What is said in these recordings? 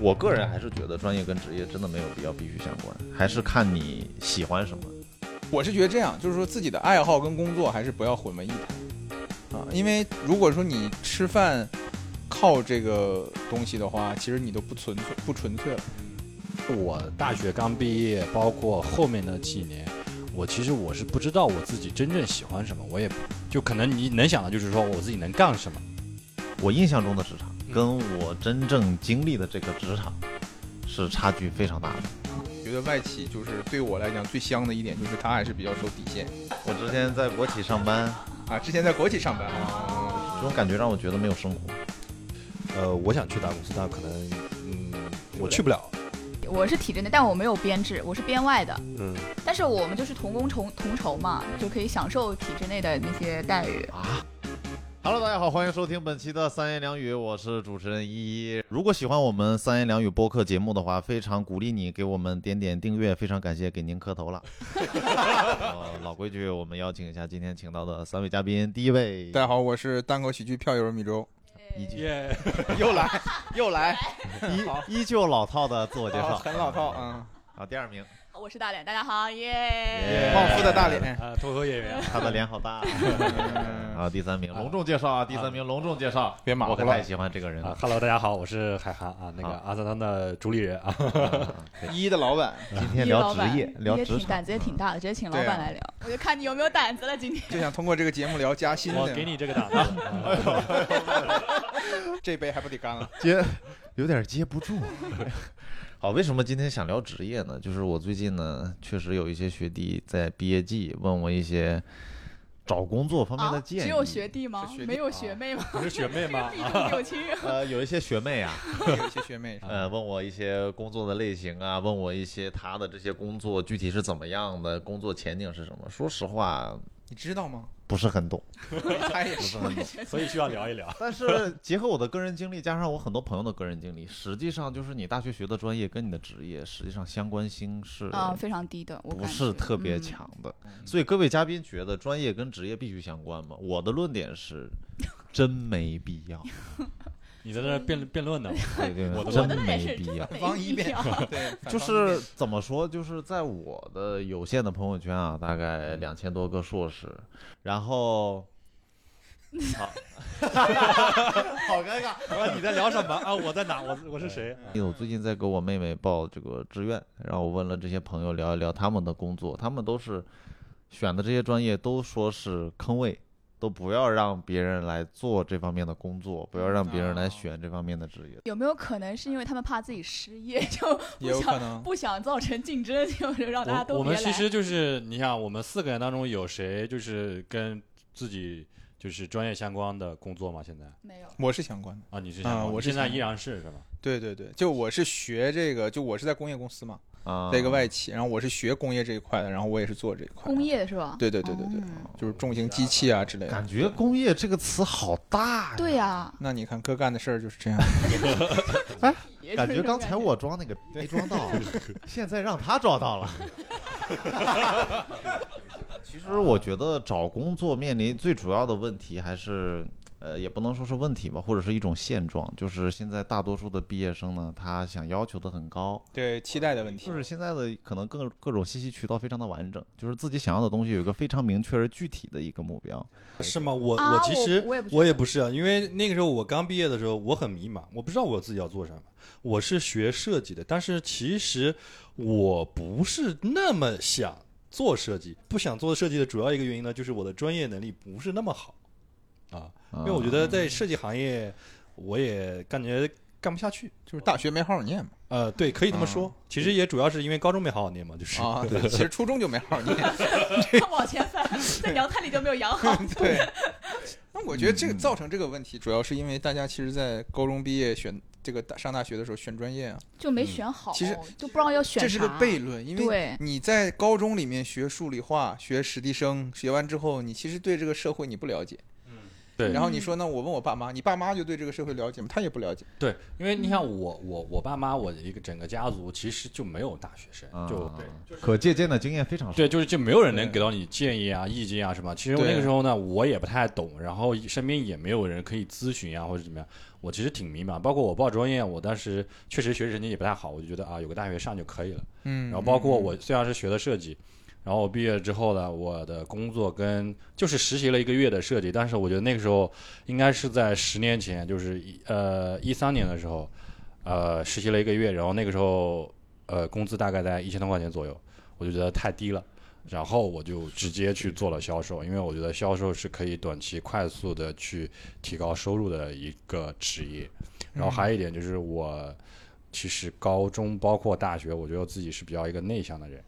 我个人还是觉得专业跟职业真的没有必要必须相关，还是看你喜欢什么。我是觉得这样，就是说自己的爱好跟工作还是不要混为一谈啊，因为如果说你吃饭靠这个东西的话，其实你都不纯粹不纯粹了。我大学刚毕业，包括后面的几年，我其实我是不知道我自己真正喜欢什么，我也就可能你能想的就是说我自己能干什么。我印象中的职场跟我真正经历的这个职场是差距非常大的。觉得外企就是对我来讲最香的一点，就是它还是比较守底线我之前在国企上班，啊。之前在国企上班啊，这种感觉让我觉得没有生活。呃，我想去大公司，但可能嗯，我去不了。我是体制内，但我没有编制，我是编外的。嗯，但是我们就是同工同同酬嘛，就可以享受体制内的那些待遇。Hello，大家好，欢迎收听本期的三言两语，我是主持人依依。如果喜欢我们三言两语播客节目的话，非常鼓励你给我们点点订阅，非常感谢给您磕头了。呃 老规矩，我们邀请一下今天请到的三位嘉宾，第一位大家好，我是单口喜剧票友米粥，依旧耶，又来 又来，依依旧老套的自我介啊绍，很老套，嗯，好，第二名，我是大脸，大家好，耶、耶！旺夫的大脸，啊，脱口演员，他的脸好大。嗯好，第三名，隆重介绍啊，第三名隆重介绍，别马虎了。我可太喜欢这个人啊了。，Hello，大家好，我是海涵啊，那个阿三汤的主理人。啊。一的老板，今天聊职业，聊职场，挺胆子也挺大的，直接请老板来聊，我就看你有没有胆子了。今天。就想通过这个节目聊加薪，我给你这个胆子，这杯还不得干了？接有点接不住。好，为什么今天想聊职业呢？就是我最近呢，确实有一些学弟在毕业季问我一些找工作方面的啊，建议。只有学弟吗？弟没有学妹吗？不是学妹吗？呃，有一些学妹啊，有一些学妹，呃，问我一些工作的类型啊，问我一些他的这些工作具体是怎么样的，工作前景是什么。说实话，你知道吗？不是很懂，他也是不是很懂。所以需要聊一聊。但是结合我的个人经历，加上我很多朋友的个人经历，实际上就是你大学学的专业跟你的职业实际上相关性是啊，非常低的，我不是特别。嗯强的。所以各位嘉宾觉得专业跟职业必须相关吗？我的论点是，真没必要。你在那儿辩辩论呢？对对对，我的真的没必要。没方一辩 对，就是怎么说，就是在我的有限的朋友圈啊，大概两千多个硕士，然后，好，好尴尬。我说你在聊什么啊？我在哪？我我是谁？因为我最近在给我妹妹报这个志愿，然后我问了这些朋友聊一聊他们的工作，他们都是选的这些专业都说是坑位，都不要让别人来做这方面的工作，不要让别人来哦选这方面的职业。有没有可能是因为他们怕自己失业，就 也有可能。不想造成竞争，就让大家都别来。我们其实就是，你想，我们四个人当中有谁就是跟自己就是专业相关的工作吗？现在没有。我是相关的，啊，你是相关我是现在依然是是吧？对对对，就我是学这个，就我是在工业公司嘛，啊，在一个外企，然后我是学工业这一块的，然后我也是做这一块。工业是吧？对对对对对，嗯就是重型机器啊之类的。感觉工业这个词好大呀。对呀，那你看哥干的事儿就是这样。感觉刚才我装那个没装到，现在让他装到了。其实我觉得找工作面临最主要的问题还是，呃，也不能说是问题吧，或者是一种现状，就是现在大多数的毕业生呢，他想要求的很高，对期待的问题就，是现在的可能各各种信息渠道非常的完整，就是自己想要的东西有一个非常明确而具体的一个目标。是吗？我、啊我其实我也不是啊，因为那个时候我刚毕业的时候，我很迷茫，我不知道我自己要做什么。我是学设计的，但是其实我不是那么想做设计，不想做设计的主要一个原因呢，就是我的专业能力不是那么好啊，因为我觉得在设计行业，我也感觉干不下去。就是大学没好好念嘛。呃，对，可以这么说。其实也主要是因为高中没好好念嘛，就是。啊，对，其实初中就没好好念。他 往前翻，在娘胎里就没有养好。对。那我觉得这个造成这个问题，主要是因为大家其实，在高中毕业选这个大上大学的时候选专业啊，就没选好，其实就不知道要选这是个悖论，因为对你在高中里面学数理化、学史地生，学完之后，你其实对这个社会你不了解。对然后你说呢？我问我爸妈，你爸妈就对这个社会了解吗？他也不了解。对，因为你像我我我爸妈，我的一个整个家族其实就没有大学生，就。可借鉴的经验非常少。对，就是就没有人能给到你建议啊、意见啊什么。其实我那个时候呢，我也不太懂，然后身边也没有人可以咨询啊，或者怎么样。我其实挺迷茫，包括我报专业，我当时确实学习成绩也不太好，我就觉得啊，有个大学上就可以了。嗯然后包括我虽然是学的设计，然后我毕业之后呢，我的工作跟就是实习了一个月的设计，但是我觉得那个时候应该是在十年前，就是一呃一三年的时候，呃实习了一个月，然后那个时候呃工资大概在一千多块钱左右，我就觉得太低了。然后我就直接去做了销售，因为我觉得销售是可以短期快速的去提高收入的一个职业。然后还有一点就是我其实高中包括大学，我觉得自己是比较一个内向的人。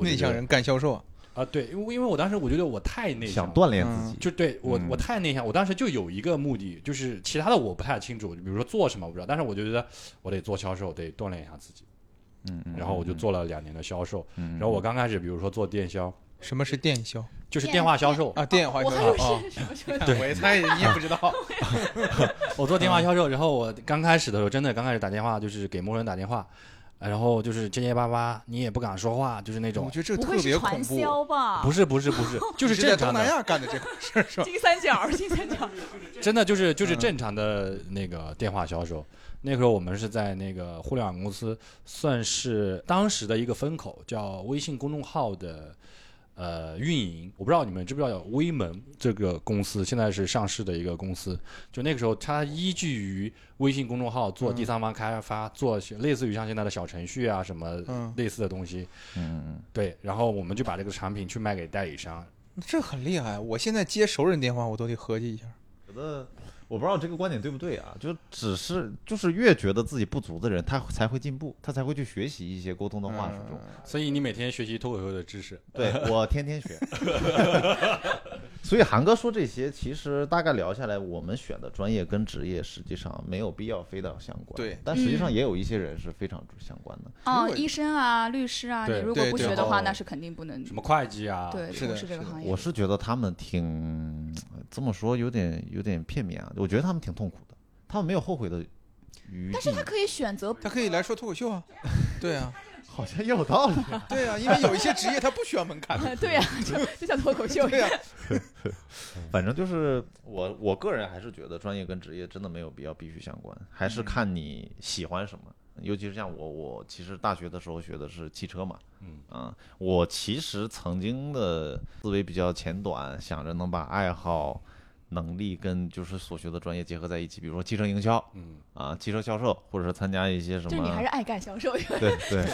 内向人干销售啊，啊，对，因为因为我当时我觉得我太内向了，想锻炼自己，就对我嗯。我太内向，我当时就有一个目的，就是其他的我不太清楚，比如说做什么我不知道，但是我就觉得我得做销售，得锻炼一下自己，嗯嗯，然后我就做了两年的销售，嗯，然后我刚开始比如说做电销，什么是电销？就是电话销售，啊？电话销售。啊，对，我也猜你也不知道。我做电话销售，然后我刚开始的时候真的刚开始打电话就是给陌生人打电话，呃然后就是结结巴巴，你也不敢说话，就是那种我觉得这不特别会是传恐怖。销吧？不是不是不 是，就是正常的东南亚干的这回事儿是吧？金三角，金三角。真的就是就是嗯正常的那个电话销售。那时候我们是在那个互联网公司，算是当时的一个风口，叫微信公众号的呃运营。我不知道你们知不知道有微盟这个公司，现在是上市的一个公司。就那个时候，它依据于微信公众号做第三方开发，做类似于像现在的小程序啊什么嗯类似的东西。嗯嗯对，然后我们就把这个产品去卖给代理商。这很厉害。我现在接熟人电话，我都得合计一下。觉得我不知道这个观点对不对啊，就只是就是越觉得自己不足的人，他才会进步，他才会去学习一些沟通的话术。嗯所以你每天学习脱口秀的知识。对 我天天学。所以韩哥说这些，其实大概聊下来，我们选的专业跟职业实际上没有必要非得相关。对但实际上嗯也有一些人是非常相关的。哦，医生啊，律师啊，你如果不学的话，哦那是肯定不能什么会计啊，对是的从事这个行业。我是觉得他们挺这么说有点有点片面啊，我觉得他们挺痛苦的，他们没有后悔的余地。但是他可以选择他可以来说脱口秀啊。对啊，好像也有道理。对啊，因为有一些职业它不需要门槛。对呀、就就像脱口秀一对样。啊，反正就是我我个人还是觉得专业跟职业真的没有必要必须相关，还是看你喜欢什么。尤其是像我，我其实大学的时候学的是汽车嘛，嗯。啊，我其实曾经的思维比较浅短，想着能把爱好、能力跟就是所学的专业结合在一起，比如说汽车营销嗯，啊、汽车销售，或者是参加一些什么，就是你还是爱干销售，对对，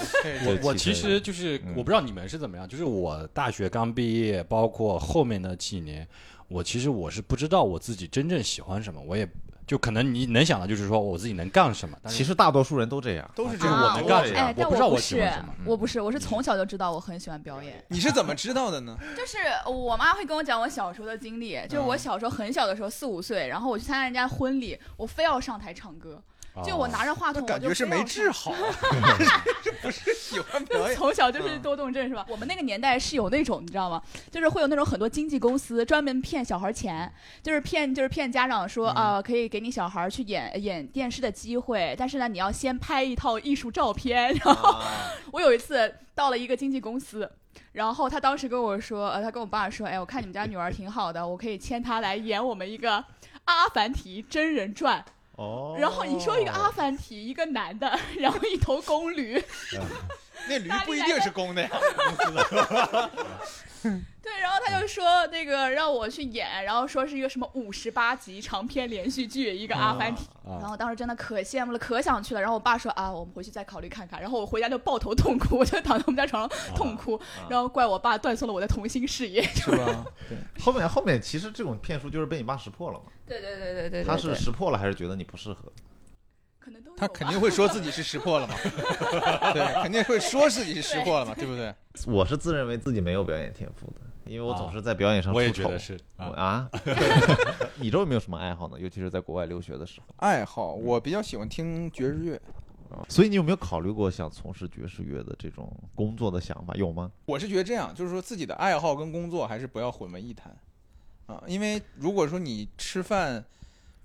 我我其实就是嗯我不知道你们是怎么样，就是我大学刚毕业，包括后面的几年，我其实我是不知道我自己真正喜欢什么，我也就可能你能想到就是说我自己能干什么，但是其实大多数人都这样。都是这就是样。我能干什么哎，但我不知道我不是喜欢什么，我不是，我是从小就知道我很喜欢表演。你是怎么知道的呢？就是我妈会跟我讲我小时候的经历，就是我小时候很小的时候，四五岁，然后我去参加人家婚礼，我非要上台唱歌，就我拿着话筒，感觉是没治好 不是喜欢表演。从小就是嗯多动症是吧？我们那个年代是有那种你知道吗？就是会有那种很多经纪公司专门骗小孩钱，就是骗就是骗家长说嗯啊、可以给你小孩去演演电视的机会，但是呢你要先拍一套艺术照片。然后我有一次到了一个经纪公司。然后他当时跟我说，呃，他跟我爸说，哎，我看你们家女儿挺好的，我可以签她来演我们一个《阿凡提》真人传。哦。然后你说一个阿凡提，一个男的，然后一头公驴，那驴不一定是公的呀。对，然后他就说那个让我去演，然后说是一个什么五十八集长篇连续剧，一个阿凡提。啊然后当时真的可羡慕了，可想去了。然后我爸说啊，我们回去再考虑看看。然后我回家就抱头痛哭，我就躺在我们家床上痛哭，然后怪我爸断送了我的童星事业。是吧？后面后面其实这种骗术就是被你爸识破了嘛，对对对对对他是识破了还是觉得你不适合？可能都他肯定会说自己是识破了嘛，对，肯定会说自己是识破了嘛，对不对？我是自认为自己没有表演天赋的，因为我总啊是在表演上我也觉得是啊，啊，你周有没有什么爱好呢？尤其是在国外留学的时候。爱好，我比较喜欢听爵士乐。所以你有没有考虑过想从事爵士乐的这种工作的想法？有吗？我是觉得这样，就是说自己的爱好跟工作还是不要混为一谈啊，因为如果说你吃饭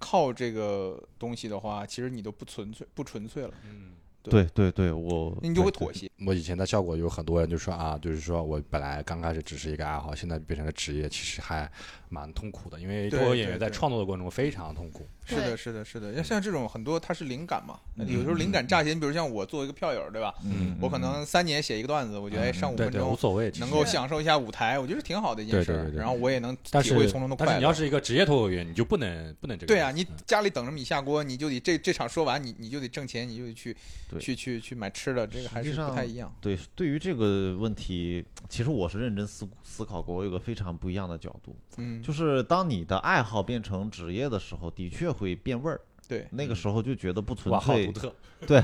靠这个东西的话，其实你都不纯粹不纯粹了，嗯，对。对对，我你就会妥协。我以前的效果有很多人就说啊，就是说我本来刚开始只是一个爱好，现在变成了职业，其实还蛮痛苦的，因为脱口演员在创作的过程中非常痛苦。是的，是的，是的。像像这种很多它是灵感嘛，嗯有时候灵感乍现，比如像我作为一个票友，对吧？嗯，我可能三年写一个段子，我觉得上五分对对，无所谓，能够享受一下舞台，我觉得挺好的一件事儿。对对对对然后我也能体会从中的快乐但是你要。是一个职业脱口演员，你就不能不能这个。对啊，你嗯家里等着米下锅，你就得这这场说完，你你就得挣钱，你就得去去去去买吃的，这个还是不太一样。对，对于这个问题，其实我是认真思思考过，我有个非常不一样的角度，嗯，就是当你的爱好变成职业的时候，的确会变味儿。对，那个时候就觉得不纯哇，好粹独，特。对，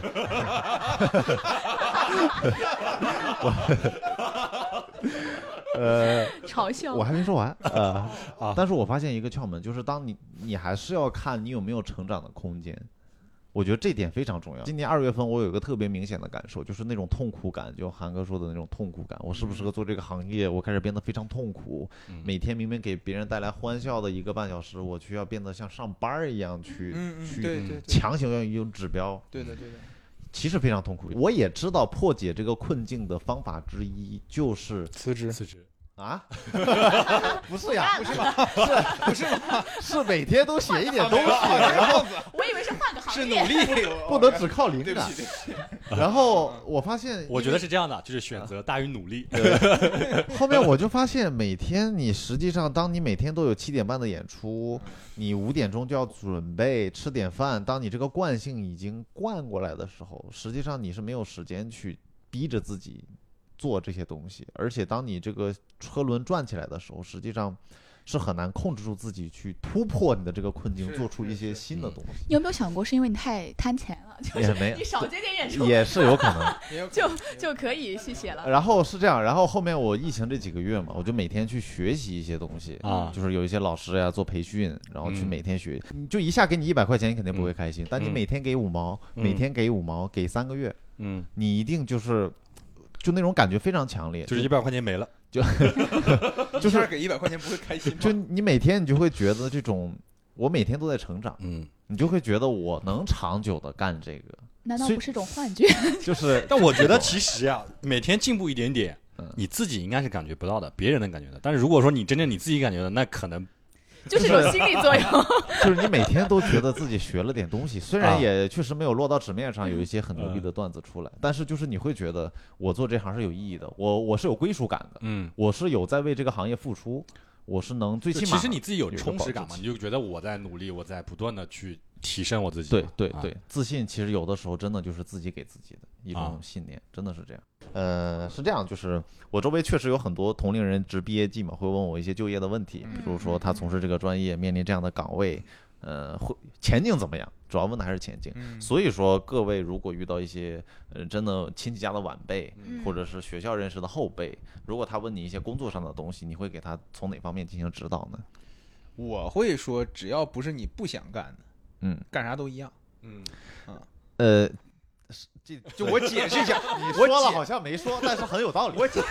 呃，嘲笑我还没说完，呃，啊但是我发现一个窍门，就是当你你还是要看你有没有成长的空间。我觉得这点非常重要。今年二月份，我有一个特别明显的感受，就是那种痛苦感，就韩哥说的那种痛苦感。我适不适合做这个行业？我开始变得非常痛苦。嗯每天明明给别人带来欢笑的一个半小时，我却要变得像上班儿一样去、去强行要用指标。对的对的。其实非常痛苦。我也知道破解这个困境的方法之一就是辞职辞职。啊，不是呀，不是吧？是不是吧？是每天都写一点东西，然后 我以为是换个行业是努。力，不能只靠灵感。然后我发现，我觉得是这样的，就是选择大于努力。后面我就发现，每天你实际上，当你每天都有七点半的演出，你五点钟就要准备吃点饭。当你这个惯性已经惯过来的时候，实际上你是没有时间去逼着自己做这些东西。而且当你这个车轮转起来的时候，实际上是很难控制住自己去突破你的这个困境，做出一些新的东西。你有没有想过，是因为你太贪钱了，就是也没。你少接点演出？也是有可能。就就可以去写了。然后是这样，然后后面我疫情这几个月嘛，我就每天去学习一些东西啊。就是有一些老师呀做培训，然后去嗯每天学，你就一下给你一百块钱，你肯定不会开心，但你嗯。每天给五毛，嗯。每天给五毛，给三个月，嗯，你一定就是就那种感觉非常强烈，就是一百块钱没了。就 一下是给一百块钱不会开心吗？就你每天你就会觉得这种，我每天都在成长，嗯，你就会觉得我能长久的干这个，难道不是一种幻觉？就是但我觉得 其实呀，每天进步一点点嗯，你自己应该是感觉不到的，别人能感觉到。但是如果说你真正你自己感觉到，那可能 就是有心理作用。就是你每天都觉得自己学了点东西，虽然啊也确实没有落到纸面上，有一些很牛逼的段子出来，但是就是你会觉得我做这行是有意义的，我我是有归属感的，嗯，我是有在为这个行业付出，我是能最起码其实你自己有充实感嘛，你就觉得我在努力，我在不断的去提升我自己。啊对对对，自信其实有的时候真的就是自己给自己的一种啊信念，真的是这样。呃，是这样，就是我周围确实有很多同龄人值毕业季嘛，会问我一些就业的问题，比如说他从事这个专业，面临这样的岗位，呃，会前景怎么样？主要问的还是前景。嗯，所以说，各位如果遇到一些呃真的亲戚家的晚辈，嗯或者是学校认识的后辈，如果他问你一些工作上的东西，你会给他从哪方面进行指导呢？我会说，只要不是你不想干的，嗯，干啥都一样。嗯，呃，这 就我解释一下，你我说了好像没说，但是很有道理。我解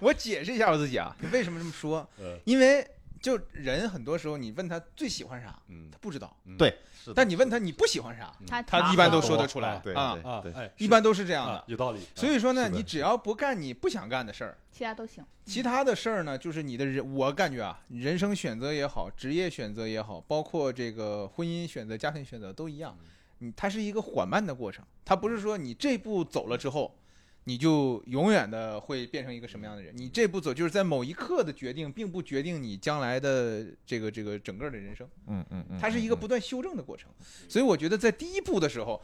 我解释一下我自己啊，为什么这么说呃？因为就人很多时候，你问他最喜欢啥，嗯他不知道；对，但你问他你不喜欢啥，他他一般都说得出来对啊。啊，对哎，一般都是这样啊的。有道理。所以说呢，你只要不干你不想干的事儿，其他都行。其他的事儿呢，就是你的人，我感觉啊，人生选择也好，职业选择也好，包括这个婚姻选择、家庭选择都一样，你它是一个缓慢的过程，它不是说你这步走了之后，你就永远的会变成一个什么样的人。你这步走就是在某一刻的决定，并不决定你将来的这个这个整个的人生，嗯嗯嗯，它是一个不断修正的过程。所以我觉得在第一步的时候，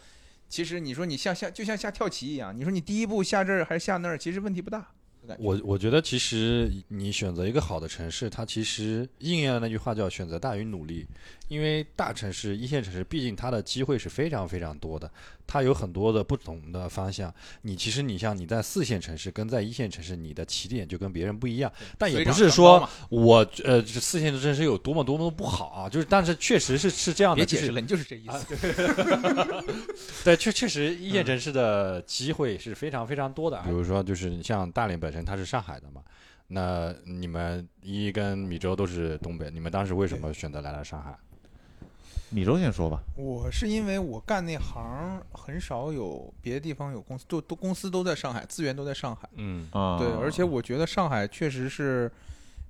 其实你说你下下就像下跳棋一样，你说你第一步下这儿还是下那儿，其实问题不大。我我觉得其实你选择一个好的城市，它其实应验了那句话叫选择大于努力。因为大城市、一线城市，毕竟它的机会是非常非常多的，它有很多的不同的方向。你其实你像你在四线城市跟在一线城市，你的起点就跟别人不一样。但也不是说我呃这四线城市有多么多么不好啊，就是但是确实是是这样的，就是别解释了，你就是这意思。对，确确实一线城市的机会是非常非常多的。比如说，就是你像大连本身它是上海的嘛，那你们一跟米粥都是东北，你们当时为什么选择来了上海？米粥先说吧。我是因为我干那行很少有别的地方有公司，都都公司都在上海，资源都在上海。嗯啊，对，而且我觉得上海确实是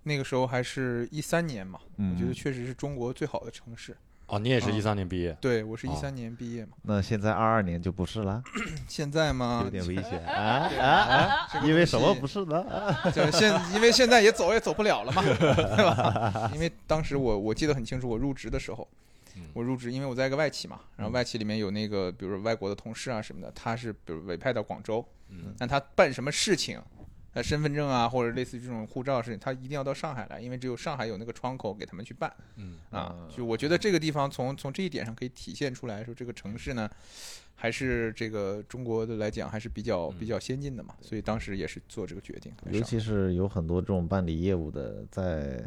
那个时候还是一三年嘛，嗯我觉得确实是中国最好的城市。哦，你也是啊一三年毕业，对我是一哦三年毕业嘛，那现在二二年就不是了，现在吗有，点危险啊啊啊！这个因为什么不是呢？就现因为现在也走也走不了了嘛，对吧？因为当时我我记得很清楚，我入职的时候嗯，我入职，因为我在一个外企嘛，然后外企里面有那个，比如说外国的同事啊什么的，他是比如委派到广州，嗯但他办什么事情，呃，身份证啊或者类似于这种护照事情，他一定要到上海来，因为只有上海有那个窗口给他们去办嗯啊嗯。就我觉得这个地方从从这一点上可以体现出来说，这个城市呢，还是这个中国的来讲还是比较比较先进的嘛，所以当时也是做这个决定。尤其是有很多这种办理业务的，在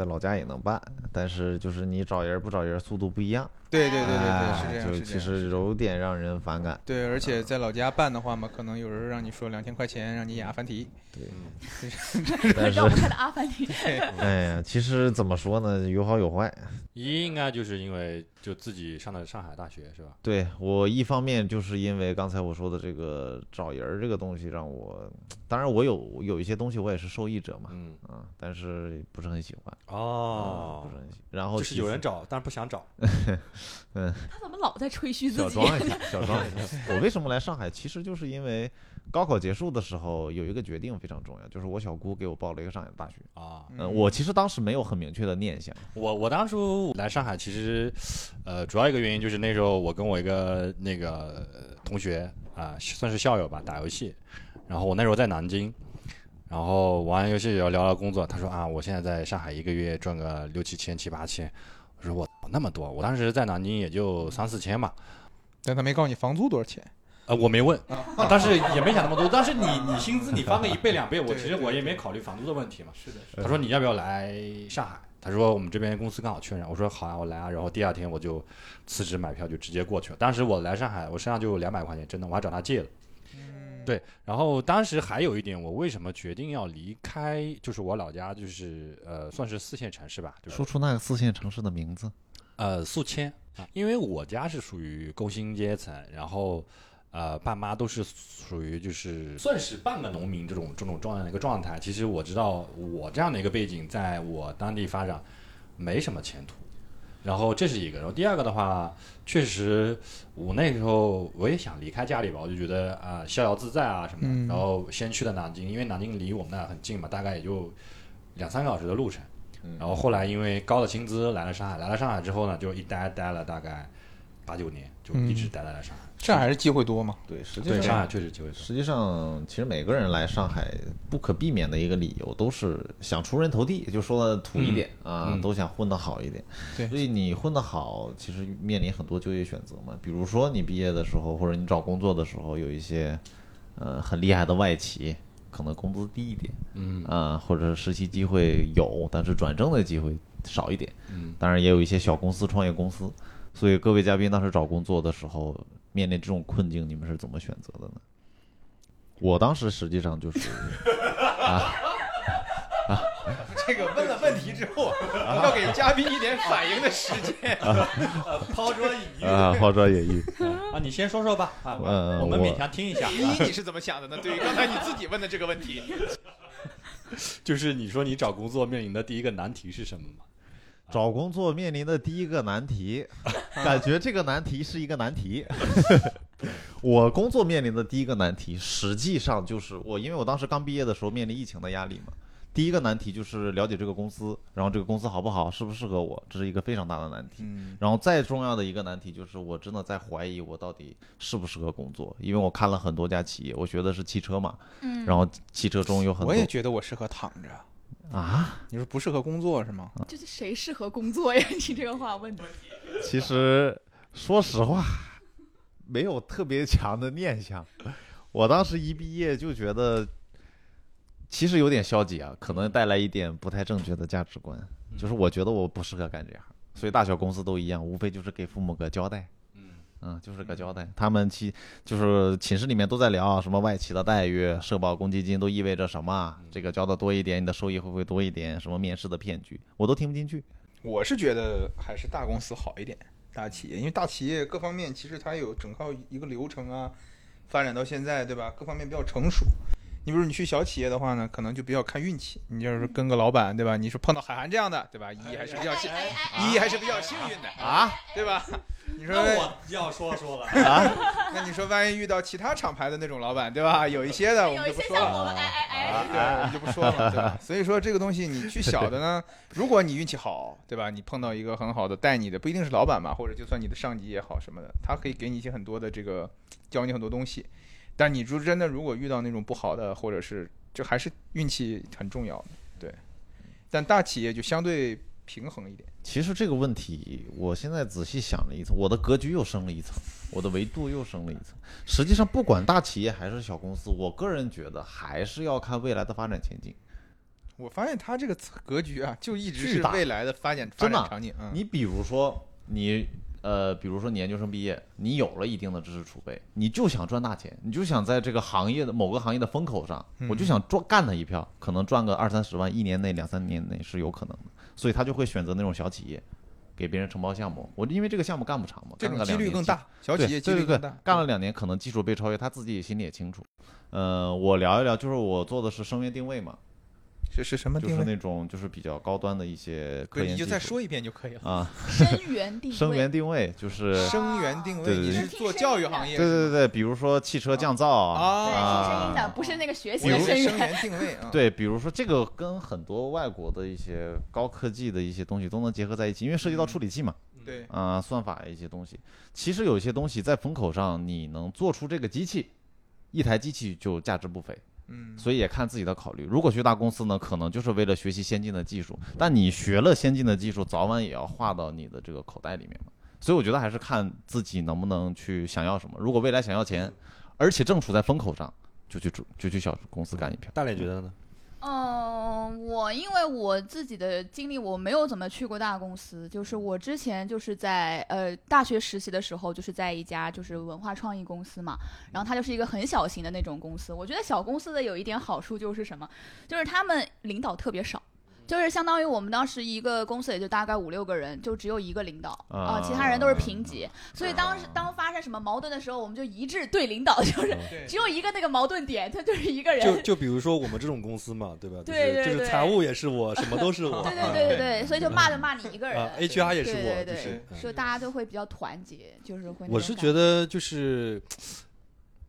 在老家也能办，但是就是你找人不找人，速度不一样。对对对对哎对，是这样，就其。实有点让人反感。对，而且在老家办的话嘛，可能有人让你说两千块钱，让你演阿凡提。但是让我们看的阿凡提。哎呀，其实怎么说呢，有好有坏。一应该就是因为就自己上的上海大学是吧？对我一方面就是因为刚才我说的这个找人儿这个东西让我，当然我有有一些东西我也是受益者嘛，嗯啊，但是不是很喜欢，啊哦不是很喜。然后就是有人找，但是不想找。他怎么老在吹嘘自己？小装一下，小装一下。我为什么来上海？其实就是因为高考结束的时候有一个决定非常重要，就是我小姑给我报了一个上海的大学。啊，嗯，我其实当时没有很明确的念想，我我当初来上海，其实，呃，主要一个原因就是那时候我跟我一个那个呃同学啊、算是校友吧，打游戏，然后我那时候在南京，然后玩游戏也聊聊工作，他说啊，我现在在上海一个月赚个六七千、七八千，我说我那么多，我当时在南京也就三四千吧，但他没告诉你房租多少钱。呃，我没问，啊但是也没想那么多。但是你你薪资你翻个一倍 两倍，我其实我也没考虑房租的问题嘛。是的，他说你要不要来上海？他说我们这边公司刚好缺人。我说好啊，我来啊。然后第二天我就辞职买票就直接过去了。当时我来上海，我身上就有两百块钱，真的，我还找他借了。嗯，对，然后当时还有一点，我为什么决定要离开，就是我老家，就是呃，算是四线城市吧，对吧？说出那个四线城市的名字。呃，宿迁啊，因为我家是属于工薪阶层，然后呃，爸妈都是属于就是算是半个农民这种这种状态的一个状态。其实我知道我这样的一个背景，在我当地发展没什么前途。然后这是一个，然后第二个的话，确实我那时候我也想离开家里吧，我就觉得啊、逍遥自在啊什么的。嗯然后先去的南京，因为南京离我们那很近嘛，大概也就两三个小时的路程。然后后来因为高的薪资来了上海，来了上海之后呢，就一待待了大概八九年，就一直待在了上海。上海是机会多嘛？对，实际，上上海确实机会多。实际上，其实每个人来上海不可避免的一个理由，都是想出人头地，就说的土一点、啊，嗯都想混得好一点。对所以你混得好，其实面临很多就业选择嘛。比如说你毕业的时候，或者你找工作的时候，有一些呃很厉害的外企，可能工资低一点嗯啊，或者实习机会有，但是转正的机会少一点。嗯，当然也有一些小公司、创业公司。所以各位嘉宾当时找工作的时候，面临这种困境，你们是怎么选择的呢？我当时实际上就是 啊这个问了问题之后，要给嘉宾一点反应的时间。抛砖引玉啊，抛砖引玉。啊，你先说说吧啊，嗯我我们勉强听一下。一一，你是怎么想的呢？对于刚才你自己问的这个问题，就是你说你找工作面临的第一个难题是什么吗？找工作面临的第一个难题，感觉这个难题是一个难题。我工作面临的第一个难题，实际上就是我，因为我当时刚毕业的时候面临疫情的压力嘛。第一个难题就是了解这个公司，然后这个公司好不好，适不适合我，这是一个非常大的难题。嗯，然后再重要的一个难题就是，我真的在怀疑我到底适不适合工作，因为我看了很多家企业，我学的是汽车嘛，嗯，然后汽车中有很多我也觉得我适合躺着。啊，你说不适合工作是吗？就是谁适合工作呀？你这个话问的。其实说实话，没有特别强的念想。我当时一毕业就觉得，其实有点消极啊，可能带来一点不太正确的价值观，就是我觉得我不适合干这行，所以大小公司都一样，无非就是给父母个交代。嗯嗯，就是个交代。他们其就是寝室里面都在聊什么外企的待遇、社保、公积金都意味着什么，这个交的多一点，你的收益会不会多一点？什么面试的骗局，我都听不进去。我是觉得还是大公司好一点，大企业，因为大企业各方面其实它有整套一个流程啊，发展到现在，对吧？各方面比较成熟。你比如你去小企业的话呢，可能就比较看运气。你就是跟个老板，对吧？你说碰到海涵这样的，对吧？一还是比较幸，一还是比较幸运的啊，对吧？你说要说说了啊，那你说万一遇到其他厂牌的那种老板，对吧？有一些的我们就不说了，哎哎哎，对，我们就不说了，对吧？所以说这个东西你去小的呢，如果你运气好，对吧？你碰到一个很好的带你的，不一定是老板吧，或者就算你的上级也好什么的，他可以给你一些很多的这个教你很多东西。但你如真的如果遇到那种不好的，或者是就还是运气很重要的，对。但大企业就相对平衡一点。其实这个问题，我现在仔细想了一层，我的格局又升了一层，我的维度又升了一层。实际上，不管大企业还是小公司，我个人觉得还是要看未来的发展前景。我发现它这个格局啊，就一直是未来的发展发展场景。嗯，你比如说，你呃，比如说你研究生毕业，你有了一定的知识储备，你就想赚大钱，你就想在这个行业的某个行业的风口上，嗯我就想赚干他一票，可能赚个二三十万，一年内、两三年内是有可能的，所以他就会选择那种小企业，给别人承包项目。我因为这个项目干不长嘛，这种几干个两年率更大，小企业几率更大。干了两年，可能技术被超越，他自己心里也清楚。呃，我聊一聊，就是我做的是声源定位嘛，是是什么就是？那种就是比较高端的一些不是，你就科研技术再说一遍就可以了。啊，声源定位，声源定位就是声源定位，你是做教育行业？对对对对，比如说汽车降噪啊对，听声音的，啊，不是那个学习的声源。声源定位啊。对，比如说这个跟很多外国的一些高科技的一些东西都能结合在一起，因为涉及到处理器嘛，对，啊、算法一些东西。其实有一些东西在风口上，你能做出这个机器，一台机器就价值不菲。嗯，所以也看自己的考虑。如果去大公司呢，可能就是为了学习先进的技术，但你学了先进的技术，早晚也要划到你的这个口袋里面嘛。所以我觉得还是看自己能不能去想要什么。如果未来想要钱，而且正处在风口上，就去就去小公司干一票。大磊觉得呢？嗯，我因为我自己的经历，我没有怎么去过大公司。就是我之前就是在呃大学实习的时候，就是在一家就是文化创意公司嘛，然后它就是一个很小型的那种公司。我觉得小公司的有一点好处就是什么，就是他们领导特别少。就是相当于我们当时一个公司也就大概五六个人，就只有一个领导啊、其他人都是平级。所以当时当发生什么矛盾的时候，我们就一致对领导，就是只有一个那个矛盾点，他就是一个人。就就比如说我们这种公司嘛，对吧？对对对就是财务也是我，什么都是我。对对对对对，所以就骂就骂你一个人。啊，HR 也是我，对对就是。嗯所以大家都会比较团结，就是会。我是觉得就是，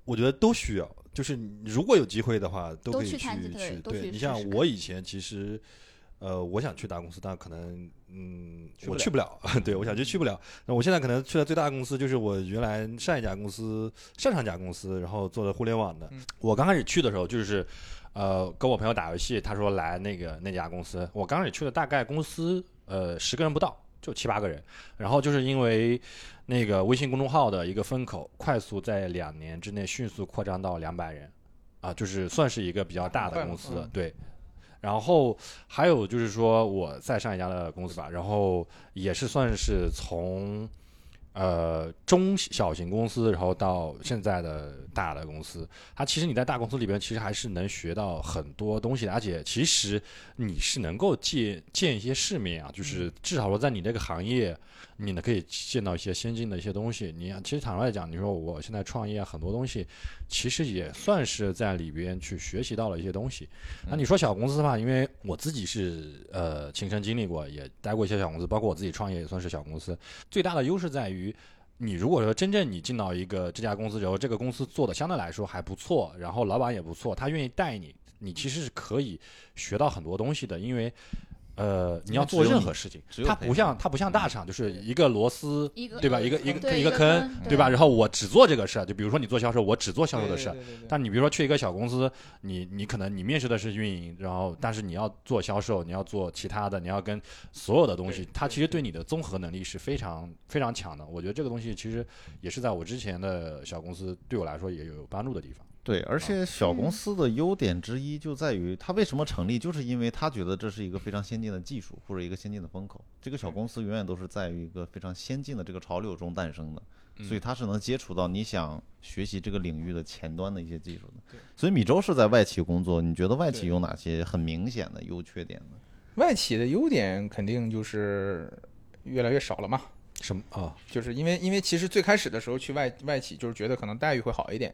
我觉得都需要，就是如果有机会的话，都可以都去去。都去对你像我以前其实，呃，我想去大公司，但可能嗯，去我去不了。对，我想去去不了。那我现在可能去的最大的公司就是我原来上一家公司上上家公司，然后做的互联网的。嗯我刚开始去的时候就是。呃，跟我朋友打游戏，他说来那个那家公司，我刚开始去的大概公司呃十个人不到，就七八个人，然后就是因为那个微信公众号的一个风口，快速在两年之内迅速扩张到两百人，啊，就是算是一个比较大的公司对。然后还有就是说我在上一家的公司吧，然后也是算是从呃中小型公司，然后到现在的大的公司，它其实你在大公司里边其实还是能学到很多东西的，而且其实你是能够见见一些世面啊，就是至少说在你这个行业，你呢可以见到一些先进的一些东西。你其实坦率来讲，你说我现在创业很多东西，其实也算是在里边去学习到了一些东西。那你说小公司的话，因为我自己是呃亲身经历过，也待过一些小公司，包括我自己创业也算是小公司。最大的优势在于，于你如果说真正你进到一个这家公司之后，这个公司做的相对来说还不错，然后老板也不错，他愿意带你，你其实是可以学到很多东西的，因为。呃，你要做任何事情它不像它不像大厂，就是一个螺丝，对吧？一个一个一个坑坑，对吧？然后我只做这个事儿，就比如说你做销售，我只做销售的事儿。但你比如说去一个小公司，你你可能你面试的是运营，然后但是你要做销售，你要做其他的，你要跟所有的东西，它其实对你的综合能力是非常非常强的。我觉得这个东西其实也是在我之前的小公司对我来说也有帮助的地方。对，而且小公司的优点之一就在于它为什么成立，就是因为他觉得这是一个非常先进的技术或者一个先进的风口。这个小公司永远都是在于一个非常先进的这个潮流中诞生的，所以它是能接触到你想学习这个领域的前端的一些技术的。所以米周是在外企工作，你觉得外企有哪些很明显的优缺点呢？外企的优点肯定就是越来越少了嘛，什么啊？就是因为因为其实最开始的时候去外外企就是觉得可能待遇会好一点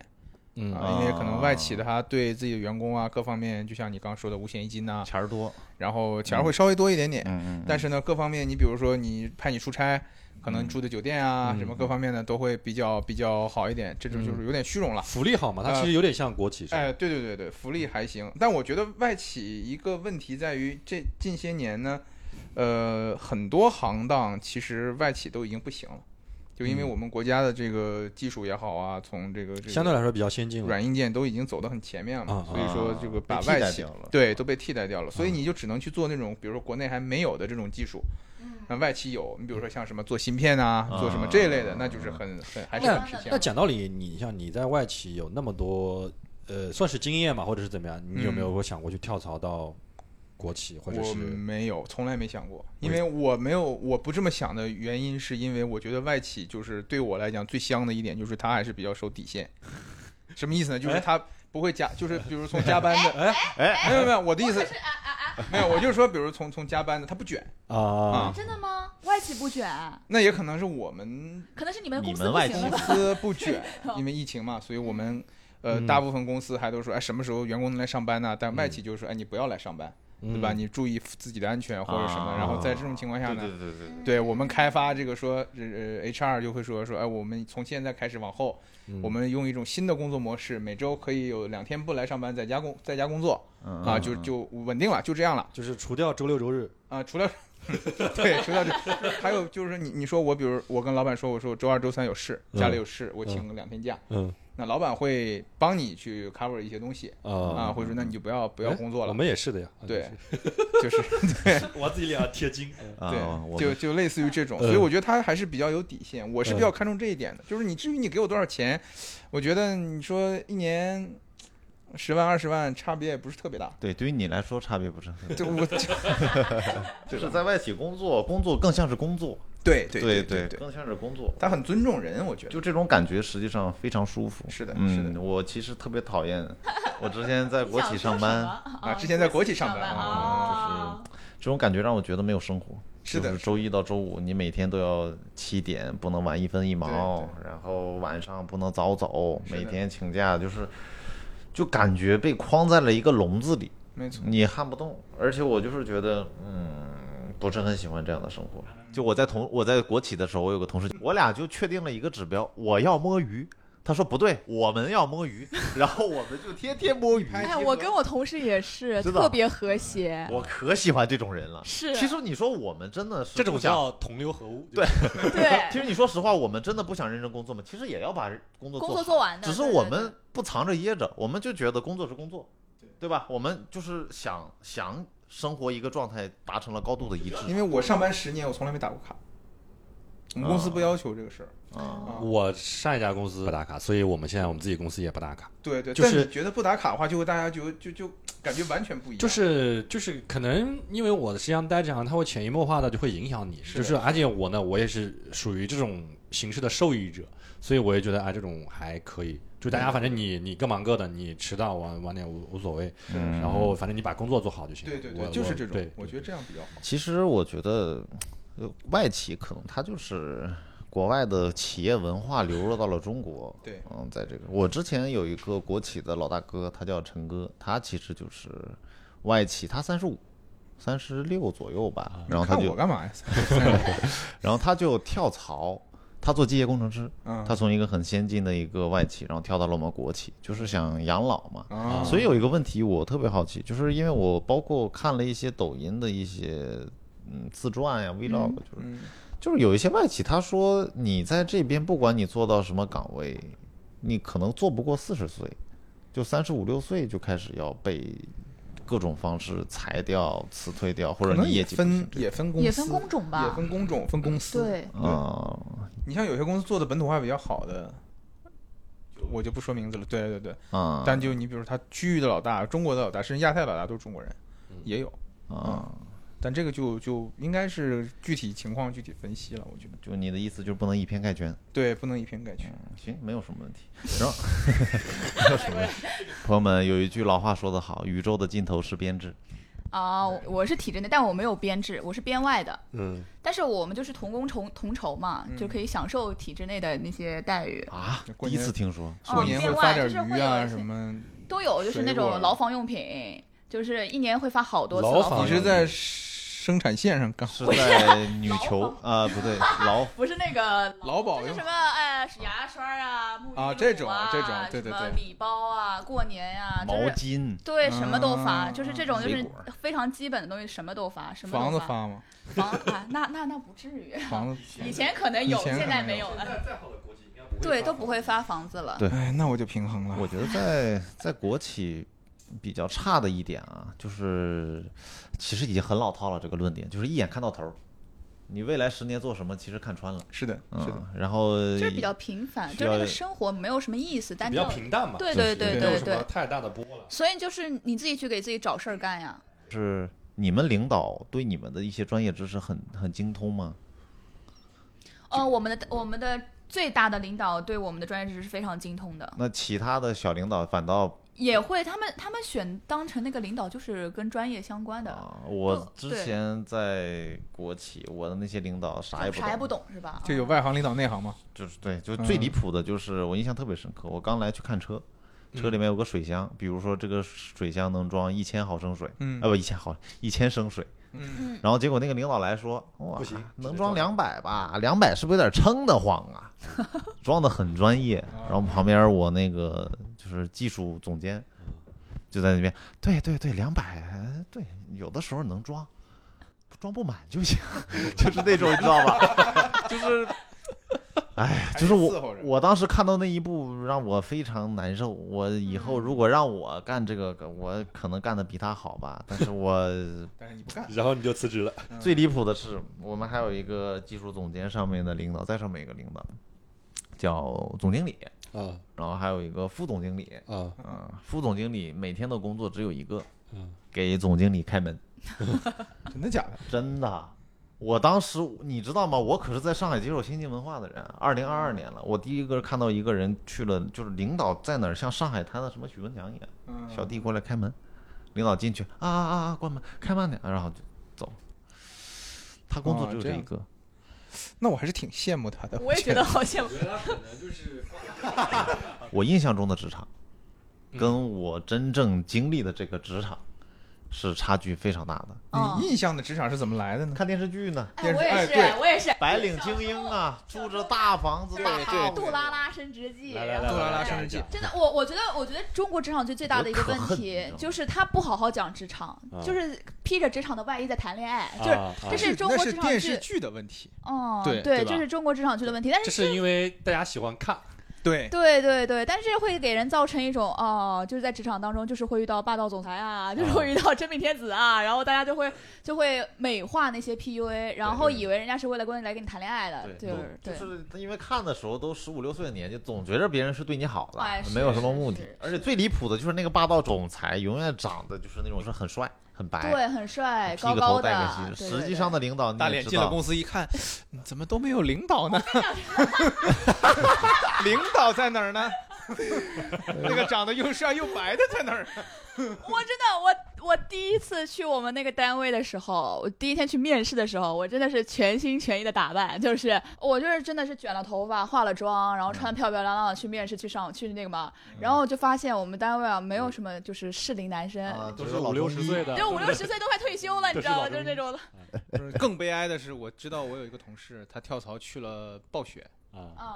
嗯啊，因为可能外企的他对自己的员工啊各方面，就像你刚刚说的五险一金呐、钱儿多，然后钱儿会稍微多一点点，嗯嗯，但是呢各方面你比如说你派你出差。可能住的酒店啊，嗯什么各方面呢都会比较比较好一点，这种就是有点虚荣了。福利好嘛？它其实有点像国企，哎，对对对对，福利还行，但我觉得外企一个问题在于这近些年呢，呃，很多行当其实外企都已经不行了，就因为嗯我们国家的这个技术也好啊，从这个相对来说比较先进。软硬件都已经走得很前面了所以说这个把外企对都被替代掉了，所以你就只能去做那种比如说国内还没有的这种技术。那外企有，你比如说像什么做芯片啊，做什么这一类的，那就是很很还是很吃香那。讲道理，你像你在外企有那么多，呃，算是经验嘛，或者是怎么样？你有没有过想过去跳槽到国企，或者我是没有，从来没想过，因为我没有，我不这么想的原因是因为我觉得外企就是对我来讲最香的一点就是它还是比较守底线。什么意思呢？就是它不会加，就是比如从加班的，哎哎，没有没有，我的意思没有，我就是说，比如从从加班的，他不卷，啊？真的吗？外企不卷，那也可能是我们可能是你们公司你们外企公司不卷，因为疫情嘛，所以我们呃嗯大部分公司还都说，哎，什么时候员工能来上班呢？但外企就是说，哎，你不要来上班，对吧？嗯你注意自己的安全或者什么。然后在这种情况下呢，对对对对对，我们开发这个说，呃，HR 就会说说，哎，我们从现在开始往后，嗯我们用一种新的工作模式，每周可以有两天不来上班，在家工在家工作嗯啊，就就稳定了，就这样了就是除掉周六周日，啊。除了 对，除掉这，还有就是你你说我，比如我跟老板说，我说我周二周三有事，家里有事，我请两天假，嗯那老板会帮你去 cover 一些东西啊，啊或者说那你就不要不要工作了我，们也是的呀。对，就是 对。我自己脸上贴金。啊对，我就就类似于这种，嗯所以我觉得他还是比较有底线。我是比较看重这一点的，就是你至于你给我多少钱，我觉得你说一年十万二十万，差别也不是特别大。对，对于你来说差别不是很大。就 我就是在外企工作，工作更像是工作，对对对对对，更像是工作。他很尊重人，我觉得就这种感觉，实际上非常舒服。是的是嗯，的我其实特别讨厌，我之前在国企上班，啊之前在国企上班啊，就是这种感觉让我觉得没有生活。是的就是周一到周五，你每天都要七点，不能晚一分一毛，然后晚上不能早走，每天请假，就是就感觉被框在了一个笼子里，没错。你撼不动。而且我就是觉得，嗯，不是很喜欢这样的生活。就我在同我在国企的时候，我有个同事，我俩就确定了一个指标，我要摸鱼。他说不对，我们要摸鱼，然后我们就天天摸鱼。哎，我跟我同事也是 特别和谐，我可喜欢这种人了。是其实你说我们真的是这种叫同流合污。对对 其实你说实话，我们真的不想认真工作吗？其实也要把工作工作做完的，只是我们不藏着掖着，我们就觉得工作是工作，对吧？我们就是想想生活一个状态达成了高度的一致因为我上班十年，我从来没打过卡，我们公司不要求这个事儿。啊。我上一家公司不打卡，所以我们现在我们自己公司也不打卡。对对，就是但你觉得不打卡的话，就会大家就就就感觉完全不一样。就是就是可能因为我的时间待这样，它会潜移默化的就会影响你。是就是而且我呢，我也是属于这种形式的受益者，所以我也觉得啊，这种还可以。就大家反正你你各忙各的，你迟到晚晚点无无所谓，嗯然后反正你把工作做好就行。对对对，我就是这种我对，，我觉得这样比较好。其实我觉得，呃，外企可能它就是国外的企业文化流入到了中国。对嗯，在这个我之前有一个国企的老大哥，他叫陈哥，他其实就是外企，他三十五。三十六左右吧，然后他就看我，干嘛呀？然后他就跳槽，他做机械工程师，嗯。他从一个很先进的一个外企，然后跳到了我们国企，就是想养老嘛。啊，所以有一个问题我特别好奇，就是因为我包括看了一些抖音的一些嗯自传呀、vlog，就是嗯，就是有一些外企，他说你在这边不管你做到什么岗位，你可能做不过四十岁，就三十五六岁就开始要被各种方式裁掉、辞退掉，或者你业绩分也分公司，也分工种吧也分工种、分公司。对，啊、你像有些公司做的本土化比较好的，我就不说名字了。对对对，啊，但就你比如他区域的老大、中国的老大，甚至亚太老大都是中国人，嗯也有。啊，但这个就就应该是具体情况具体分析了，我觉得。就你的意思就是不能以偏概全。对，不能以偏概全。嗯，行，没有什么问题。然后没有什么问题。朋友们，有一句老话说得好，宇宙的尽头是编制。啊，我是体制内，但我没有编制，我是编外的。嗯，但是我们就是同工同同酬嘛，嗯就可以享受体制内的那些待遇，啊，第一次听说。哦过年会发点鱼啊什么。都有，就是那种牢房用品，就是一年会发好多次牢房。你是在生产线上干？是在女 球啊、不对，劳不是那个 劳保用就是什么哎牙刷啊、沐浴乳啊这种啊这种对对对什么礼包啊、过年呀、毛巾，对什么都发，嗯就是这种就是非常基本的东西，什么都发，什么房子发。吗？房啊，那那那不至于，房子。以前可能有，现在没有了。对，都不会发房子了。对哎，那我就平衡了。我觉得在在国企比较差的一点啊，就是其实已经很老套了，这个论点就是一眼看到头儿。你未来十年做什么，其实看穿了。是的，是的。嗯，然后就是比较平凡，就是那个生活没有什么意思，但比较平淡嘛，对对对对没有对对，什么太大的波了。所以就是你自己去给自己找事儿干呀。是你们领导对你们的一些专业知识很很精通吗？哦，我们的我们的最大的领导对我们的专业知识是非常精通的，那其他的小领导反倒也会他们他们选当成那个领导就是跟专业相关的，啊，我之前在国企，我的那些领导啥也不啥也不懂是吧？就有嗯外行领导内行吗。就是对，就最离嗯谱的就是我印象特别深刻，我刚来去看车，车里面有个水箱，比如说这个水箱能装一千毫升水，嗯。啊不一千毫一千升水，嗯，嗯，然后结果那个领导来说，哇不行，能装装两百吧？两百是不是有点撑得慌啊？装的很专业，然后旁边我那个就是技术总监就在那边，对对对，两百，对，有的时候能装，装不满就行，就是那种你知道吧？就是，哎，就是我我当时看到那一步让我非常难受。我以后如果让我干这个，我可能干的比他好吧，但是我 但是你不干。然后你就辞职了，最离谱的是，我们还有一个技术总监上面的领导，再上面一个领导叫总经理，啊然后还有一个副总经理。啊，嗯，副总经理每天的工作只有一个，嗯给总经理开门。真的假的？真的，我当时你知道吗？我可是在上海接受先进文化的人。二零二二年了，我第一个看到一个人去了，就是领导在哪儿，像上海滩的什么许文强一样，嗯小弟过来开门，领导进去啊啊啊，关门，开慢点，然后就走。他工作只有这一个。那我还是挺羡慕他的。我也觉得好羡慕。觉得他可能就是 我印象中的职场，嗯跟我真正经历的这个职场是差距非常大的。嗯你印象的职场是怎么来的呢？看电视剧呢，哎，电视我也是哎对，我也是。白领精英啊，住着大房子、大对对杜拉拉升职记，杜拉拉升职记真的，我我觉得，我觉得中国职场最最大的一个问 题就是他不好好讲职场，啊就是披着职场的外衣在谈恋爱，就是这是中国职场剧，电视剧的问题。哦，对对，这是中国职场剧的问题。但是这是是因为大家喜欢看，对，对对对，但是会给人造成一种哦，就是在职场当中，就是会遇到霸道总裁啊，就是会遇到真命天子啊，然后大家就会就会美化那些 PUA，然后以为人家是为了跟来跟你谈恋爱的，对，就是对。就是因为看的时候都十五六岁的年纪，总觉着别人是对你好的，哎没有什么目的。而且最离谱的就是那个霸道总裁，永远长得就是那种是很帅、很白，对，很帅，高高的实际上的领导你大脸进了公司一看，嗯怎么都没有领导呢？领导在哪儿呢？那个长得又帅又白的在那儿？我真的，我我第一次去我们那个单位的时候，我第一天去面试的时候，我真的是全心全意的打扮，就是我就是真的是卷了头发、化了妆，然后穿漂漂亮亮的去面试，去上去那个嘛，然后就发现我们单位啊没有什么就是适龄男生，啊，都就是五六十岁的，就五六十岁都快退休了，你知道吗？就是那种。的更悲哀的是，我知道我有一个同事，他跳槽去了暴雪，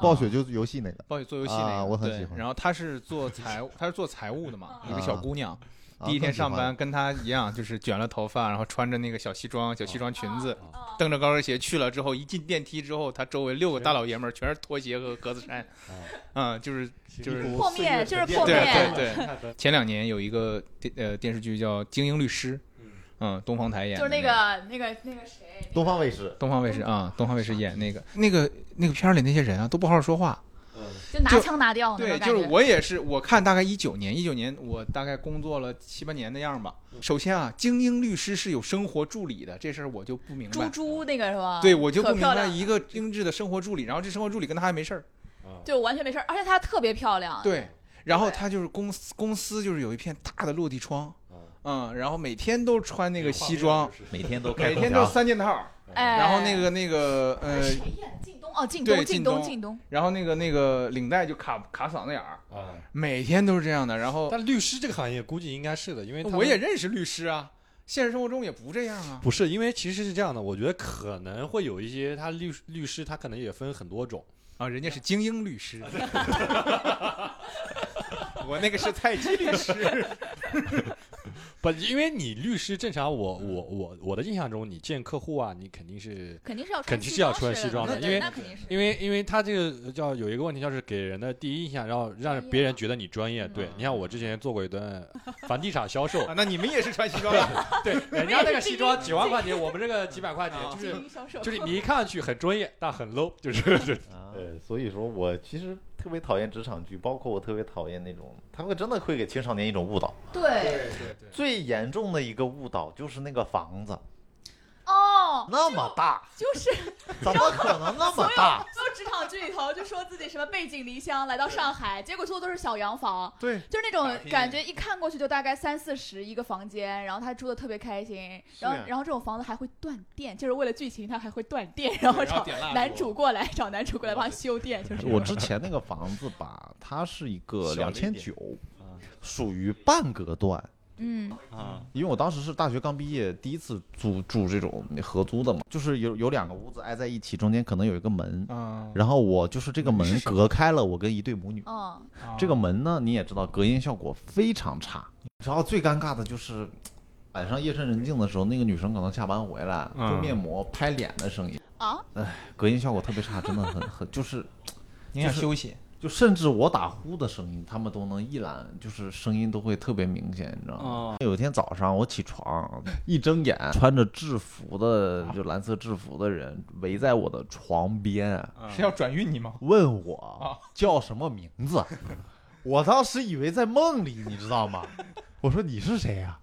暴雪就是游戏那个，暴雪做游戏那个，啊我很对喜欢。然后她是做财务，她是做财务的嘛，啊一个小姑娘。啊第一天上班跟她一样，就是卷了头发，然后穿着那个小西装、小西装裙子，啊蹬着高跟鞋去了之后，一进电梯之后，她周围六个大老爷们儿全是拖鞋和格子衫，嗯，就是就是破灭就是破对灭。对对。前两年有一个电呃电视剧叫《精英律师》，嗯，东方台演的就是那个个那个那个谁，东方卫视，东方卫视啊，东方卫视演那个那个那个片儿里那些人啊都不好好说话，就拿就腔拿调对。就是我也是，我看大概一九年，一九年我大概工作了七八年那样吧。首先啊，精英律师是有生活助理的，这事儿我就不明白。猪猪那个是吧？对，我就不明白一个精致的生活助理，然后这生活助理跟他还没事儿。就完全没事儿，而且她特别漂亮。对，然后对他就是公司公司就是有一片大的落地窗，嗯，然后每天都穿那个西装，每天都每天都，三件套，哎，然后那个那个呃，靳东哦，靳东，靳东，对靳东。然后那个那个领带就卡卡嗓子眼儿，啊，每天都是这样的。然后但律师这个行业估计应该是的，因为我也认识律师啊，现实生活中也不这样啊。不是，因为其实是这样的，我觉得可能会有一些他律律师，他可能也分很多种。啊，人家是精英律师，我那个是菜鸡律师。不，因为你律师正常我，我我我的印象中，你见客户啊，你肯定是肯定是要肯定是要穿西装的，因为那肯定是因为因为他这个叫有一个问题，就是给人的第一印象，然后让别人觉得你专业。对你像，我之前做过一段房地产销售啊，，那你们也是穿西装的？对，人家那个西装几万块钱，我们这个几百块钱，啊就是就是你一看上去很专业，但很 low，就是 就是呃，所以说我其实特别讨厌职场剧，包括我特别讨厌那种，他会真的会给青少年一种误导。对对对，最严重的一个误导就是那个房子哦，那么大，就是怎么可能那么大？所有职场剧里头就说自己什么背井离乡来到上海，结果住的都是小洋房，对，就是那种感觉一看过去就大概三四十一个房间，然后他住的特别开心，然后然后这种房子还会断电，就是为了剧情他还会断电，然后找男主过来找男主过来帮他修电，就是我之前那个房子吧，它是一个两千九，属于半隔断。嗯啊，因为我当时是大学刚毕业，第一次租住这种合租的嘛，就是有有两个屋子挨在一起，中间可能有一个门，啊，然后我就是这个门隔开了我跟一对母女。嗯，这个门呢，你也知道，隔音效果非常差。然后最尴尬的就是晚上夜深人静的时候，那个女生可能下班回来，嗯做面膜拍脸的声音，啊，隔音效果特别差，真的很很就是。影响就是休息。就甚至我打呼的声音，他们都能一览，就是声音都会特别明显，你知道吗？哦有一天早上我起床，一睁眼，穿着制服的就蓝色制服的人围在我的床边，是要转运你吗？问我 叫什么名字。我当时以为在梦里，你知道吗？我说你是谁呀、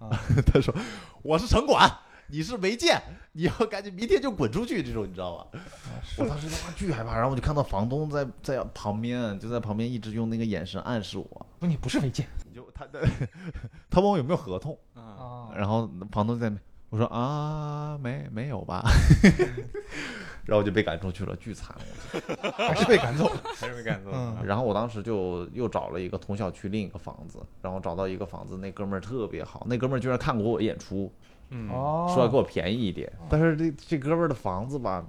他说我是城管，你是违建，你要赶紧明天就滚出去，这种你知道吧？我当时他妈巨害怕，然后我就看到房东在在旁边，就在旁边一直用那个眼神暗示我，不，你不是违建就他的 他问我有没有合同，啊，哦然后房东在，我说啊没没有吧，然后我就被赶出去了，巨惨。还是被赶走了。还是被赶走了。然后我当时就又找了一个同小区另一个房子，然后找到一个房子，那哥们儿特别好，那哥们儿居然看过我演出，嗯，哦说要给我便宜一点。但是这这哥们儿的房子吧，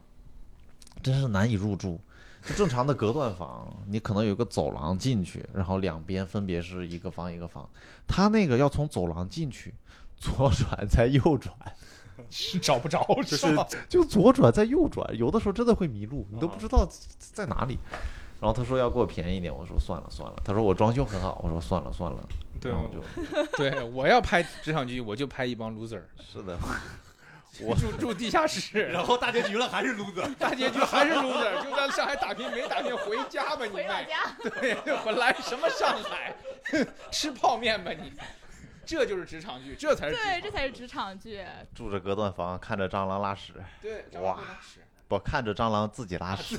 真是难以入住。就正常的隔断房，你可能有个走廊进去，然后两边分别是一个房一个房。他那个要从走廊进去，左转再右转，是找不着，就是吧就左转再右转，有的时候真的会迷路，你都不知道在哪里。然后他说要给我便宜一点，我说算了算了。他说我装修很好，我说算了算了。对我就 对，我要拍职场剧，我就拍一帮 loser，是的，我住住地下室，然后大结局了还是 loser，大结局还是 loser，就在上海打拼没打拼，回家吧你妹！回老家。对，我来什么上海，吃泡面吧你。这就是职场剧，这才是职对，场这才是职场剧。住着隔断房，看着蟑螂拉屎，对。哇张老师不看着蟑螂自己拉屎。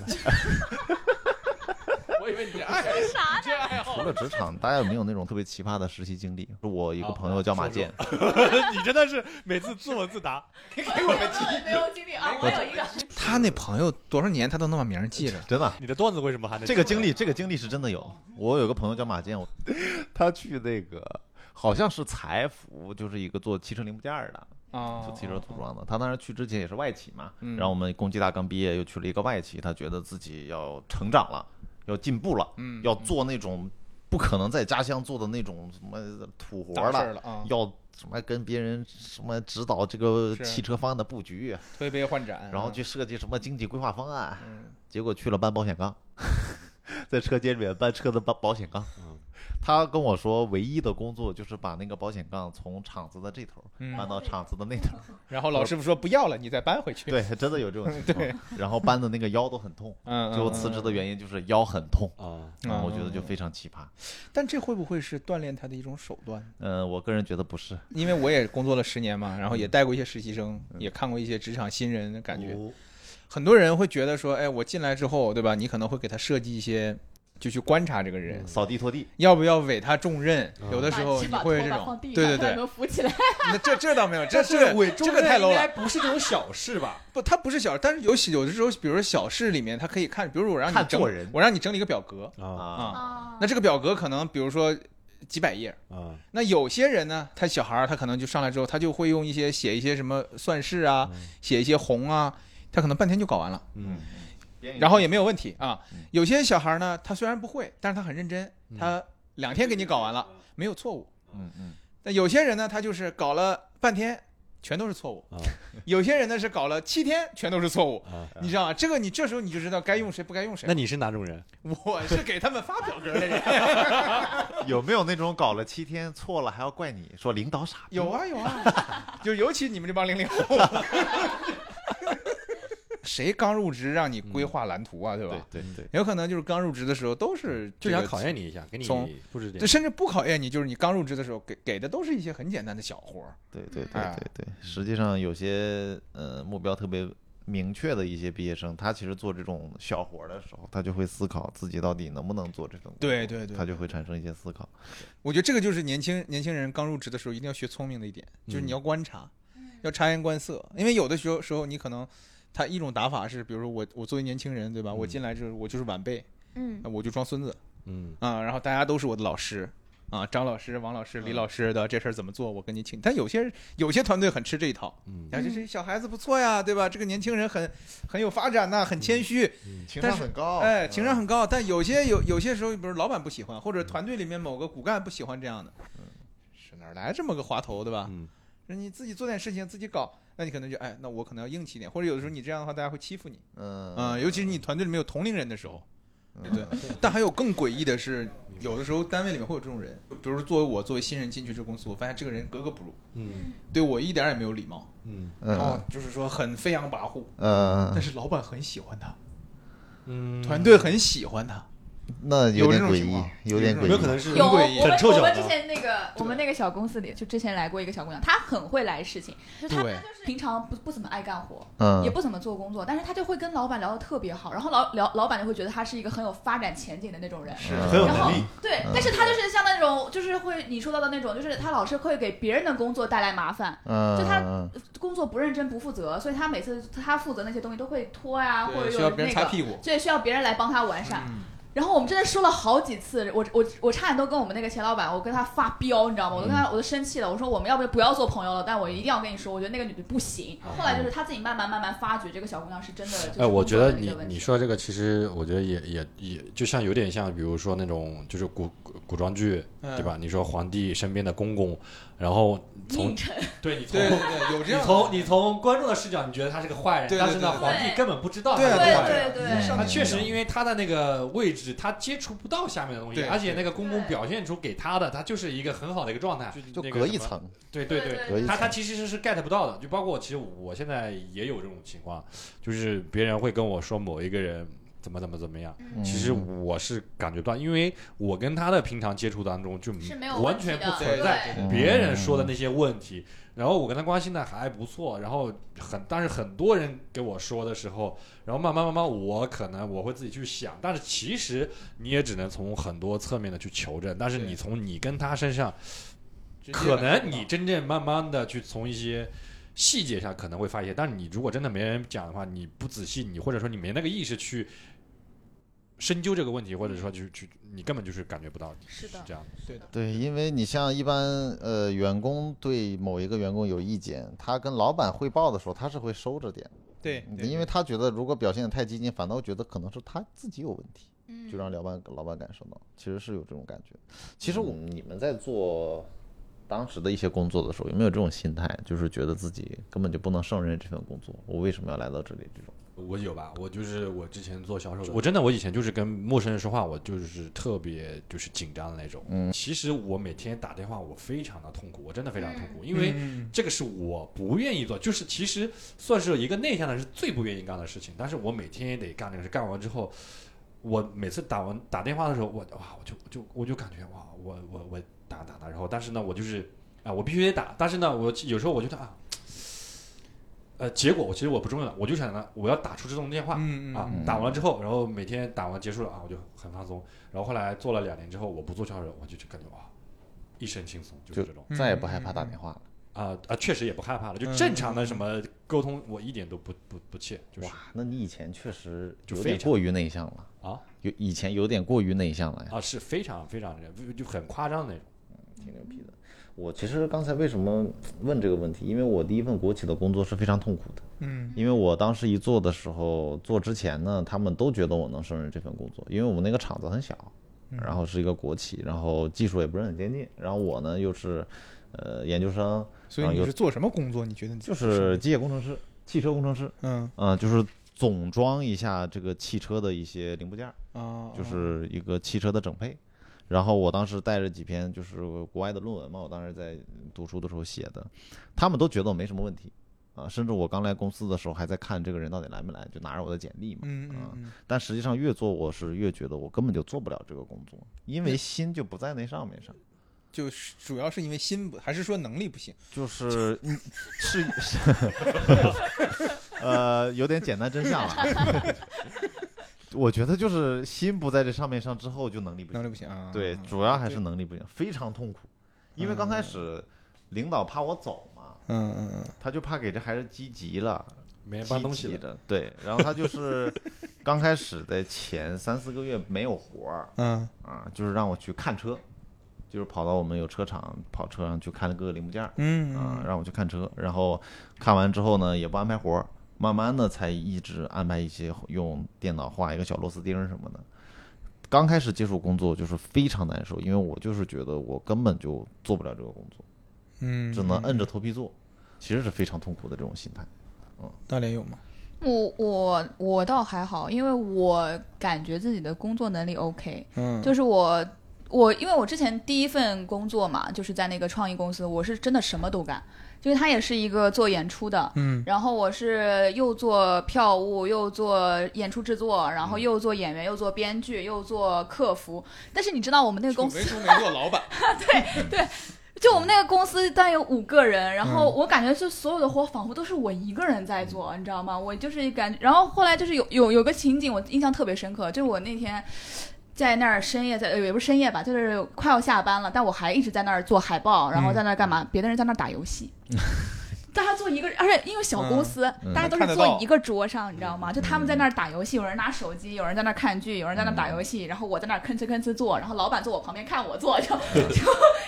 我以为你这爱好，啥呢这爱好除了职场，大家有没有那种特别奇葩的实习经历？我一个朋友叫马健，你真的是每次自问自答。给我们记。没有经历啊，我有一个。他那朋友多少年他都能把名记着。真的。你的段子为什么还能这个经历，这个经历是真的有。我有个朋友叫马健，我 他去那个好像是财福，就是一个做汽车零部件的，啊做汽车组装的。他当时去之前也是外企嘛，嗯然后我们工技大刚毕业，又去了一个外企，他觉得自己要成长了，要进步了，嗯要做那种不可能在家乡做的那种什么土活儿了，了啊，要什么跟别人什么指导这个汽车方案的布局，推杯换盏，然后去设计什么经济规划方案，嗯。结果去了搬保险杠，在车间里面搬车的保保险杠。嗯他跟我说，唯一的工作就是把那个保险杠从厂子的这头嗯搬到厂子的那头。然后老师傅说不要了，你再搬回去。对，真的有这种情况。然后搬的那个腰都很痛，嗯，嗯，最后辞职的原因就是腰很痛。啊，啊我觉得就非常奇葩。但这会不会是锻炼他的一种手段？嗯，我个人觉得不是。因为我也工作了十年嘛，然后也嗯带过一些实习生，也看过一些职场新人的感觉。哦很多人会觉得说，哎，我进来之后，对吧？你可能会给他设计一些，就去观察这个人，扫地拖地，要不要委他重任。嗯有的时候你会这种对对对，能浮起来。那这这倒没有，这这个是伪重这个太 low 应该了。不是这种小事吧？不，他不是小事，但是有有的时候，比如说小事里面，他可以看，比如说我让你整看做人，我让你整理一个表格。啊。那这个表格可能比如说几百页，啊。那有些人呢，他小孩儿他可能就上来之后，他就会用一些写一些什么算式啊，写一些红啊，他可能半天就搞完了，嗯然后也没有问题啊嗯。有些小孩呢，他虽然不会，但是他很认真，他两天给你搞完了，没有错误。嗯嗯，但有些人呢，他就是搞了半天，全都是错误。啊有些人呢是搞了七天，全都是错误。啊！你知道吗？这个你这时候你就知道该用谁不该用谁那。你是哪种人？我是给他们发表格的人。有没有那种搞了七天错了还要怪你说领导傻？有啊有啊，就尤其你们这帮零零后，谁刚入职让你规划蓝图啊，对吧？对对对，有可能就是刚入职的时候都是就想考验你一下，给你从布置点。甚至不考验你，就是你刚入职的时候给给的都是一些很简单的小活儿。对对对哎对对，实际上有些呃目标特别明确的一些毕业生，他其实做这种小活儿的时候，他就会思考自己到底能不能做这种工作，对对对他就会产生一些思考。我觉得这个就是年轻年轻人刚入职的时候一定要学聪明的一点，就是你要观察，要察言观色，因为有的时候时候你可能。他一种打法是，比如说我我作为年轻人，对吧？我进来就是我就是晚辈，嗯。那我就装孙子。嗯。啊，然后大家都是我的老师啊，张老师、王老师、李老师的这事儿怎么做，我跟你请。但有些有些团队很吃这一套，嗯。啊，这这小孩子不错呀，对吧？这个年轻人很很有发展呐，很谦虚，情但是商很高，哎，情商嗯很高。但有些有有些时候，比如老板不喜欢，或者团队里面某个骨干不喜欢这样的，是哪来这么个滑头，对吧？你自己做点事情自己搞，那你可能就哎，那我可能要硬气一点，或者有的时候你这样的话，大家会欺负你，嗯。嗯，尤其是你团队里面有同龄人的时候，嗯对不对？但还有更诡异的是，有的时候单位里面会有这种人，比如说作为我作为新人进去这个公司，我发现这个人格格不入，嗯对我一点也没有礼貌，嗯。然后嗯就是说很飞扬跋扈，嗯。但，是老板很喜欢他，嗯，团队很喜欢他，那有点诡异有点诡异，有可能是有，我很诡异们我们之前那个我们那个小公司里，就之前来过一个小姑娘，她很会来事情，就是她就是平常不不怎么爱干活，嗯也不怎么做工作，但是她就会跟老板聊得特别好，然后老老老板就会觉得她是一个很有发展前景的那种人。是很有然后能力。对，嗯但是她就是像那种，就是会你说到的那种，就是她老是会给别人的工作带来麻烦，嗯，就他嗯工作不认真不负责，所以她每次她负责那些东西都会拖呀，或者对，需要别人有那个，擦屁股。对，需要别人来帮她完善。嗯然后我们真的说了好几次，我我我差点都跟我们那个钱老板，我跟他发飙，你知道吗？我都跟他我都生气了，我说我们要不不要做朋友了？但我一定要跟你说，我觉得那个女的不行。后来就是他自己慢慢慢慢发觉这个小姑娘是真的，就是哎，我觉得你你说这个，其实我觉得也也也就像有点像，比如说那种就是古古古装剧，嗯对吧？你说皇帝身边的公公，然后从，对你 从对对对，有这你样的。从你从观众的视角，你觉得他是个坏人，对对但是呢，皇帝根本不知道他是个坏对人。对对，上他确实因为他的那个位置，他接触不到下面的东西，而且那个公公表现出给他的，他就是一个很好的一个状态，就。隔一层，对对。对，他他其实是 get 不到的，就包括其实我现在也有这种情况，就是别人会跟我说某一个人怎么怎么怎么样，嗯其实我是感觉不到，因为我跟他的平常接触当中就是没有完全不存在别人说的那些问题，然后我跟他关系呢还不错，然后很但是很多人给我说的时候，然后慢慢慢慢我可能我会自己去想，但是其实你也只能从很多侧面的去求证，但是你从你跟他身上。可能你真正慢慢的去从一些细节上可能会发现，但是你如果真的没人讲的话，你不仔细，你或者说你没那个意识去深究这个问题，或者说去去，你根本就是感觉不到是的这样的。对的，对，因为你像一般呃员工对某一个员工有意见，他跟老板汇报的时候，他是会收着点，对，对因为他觉得如果表现的太激进，反倒觉得可能是他自己有问题，嗯就让老板老板感受到，其实是有这种感觉。其实我们你们在做当时的一些工作的时候，有没有这种心态，就是觉得自己根本就不能胜任这份工作，我为什么要来到这里？这种，我有吧，我就是我之前做销售的，我真的我以前就是跟陌生人说话，我就是特别就是紧张的那种。嗯。其实我每天打电话，我非常的痛苦，我真的非常痛苦，因为嗯。这个是我不愿意做，就是其实算是一个内向的人是最不愿意干的事情，但是我每天也得干这个事，干完之后，我每次打完打电话的时候，我哇，我就我就我就感觉哇，我我我打打打，然后但是呢，我就是啊，我必须得打，但是呢，我有时候我觉得啊，呃，结果我其实我不重要的，我就想呢，我要打出这通电话。啊打完之后，然后每天打完结束了啊，我就很放松。然后后来做了两年之后，我不做销售，我就就感觉哇，一身轻松，就是这种嗯再也不害怕打电话了。啊啊，确实也不害怕了，就嗯正常的什么沟通，我一点都不不不怯，就是哇，那你以前确实就非常有点过于内向了啊，有以前有点过于内向了呀，啊是非常非常就就很夸张的那种。挺牛逼的。我其实刚才为什么问这个问题？因为我第一份国企的工作是非常痛苦的。嗯因为我当时一做的时候，做之前呢，他们都觉得我能胜任这份工作，因为我们那个厂子很小，然后是一个国企，然后技术也不是很先进，然后我呢又是，呃，研究生，所以你是做什么工作？你觉得你就是机械工程师、汽车工程师，嗯嗯、就是总装一下这个汽车的一些零部件儿，啊，就是一个汽车的整配。然后我当时带着几篇就是国外的论文嘛，我当时在读书的时候写的，他们都觉得我没什么问题啊，甚至我刚来公司的时候还在看这个人到底来没来，就拿着我的简历嘛。嗯啊但实际上越做我是越觉得我根本就做不了这个工作，因为心就不在那上面上，就是主要是因为心不，还是说能力不行？就是嗯是是，呃，有点简单真相了。我觉得就是心不在这上面上之后，就能力不行。能力不行啊？对，主要还是能力不行，非常痛苦。因为刚开始领导怕我走嘛，嗯嗯嗯他就怕给这孩子积极了，没人搬东西的。对，然后他就是 刚开始的前三四个月没有活儿嗯啊，就是让我去看车，就是跑到我们有车厂跑车上去看各个零部件儿嗯啊，让我去看车，然后看完之后呢，也不安排活儿，慢慢的才一直安排一些用电脑画一个小螺丝钉什么的。刚开始接触工作就是非常难受，因为我就是觉得我根本就做不了这个工作，嗯，只能摁着头皮做，其实是非常痛苦的这种心态。嗯大连有吗？我我我倒还好，因为我感觉自己的工作能力 OK，嗯，就是我我因为我之前第一份工作嘛，就是在那个创意公司，我是真的什么都干，就是他也是一个做演出的，嗯然后我是又做票务，又做演出制作，然后又做演员，又做编剧，又做客服。但是你知道我们那个公司没说没做老板，对对就我们那个公司大概有五个人，然后我感觉就所有的活仿佛都是我一个人在做，你知道吗？我就是感觉，然后后来就是有有有个情景我印象特别深刻，就是我那天在那儿深夜在呃也不是深夜吧，就是快要下班了，但我还一直在那儿做海报，然后在那儿干嘛？别的人在那儿打游戏。大家坐一个，而且因为小公司，嗯大家都是坐一个桌上，你知道吗？就他们在那儿打游戏，有人拿手机，有人在那儿看剧，有人在那儿打游戏，然后我在那儿吭哧吭哧做，然后老板坐我旁边看我做，就 就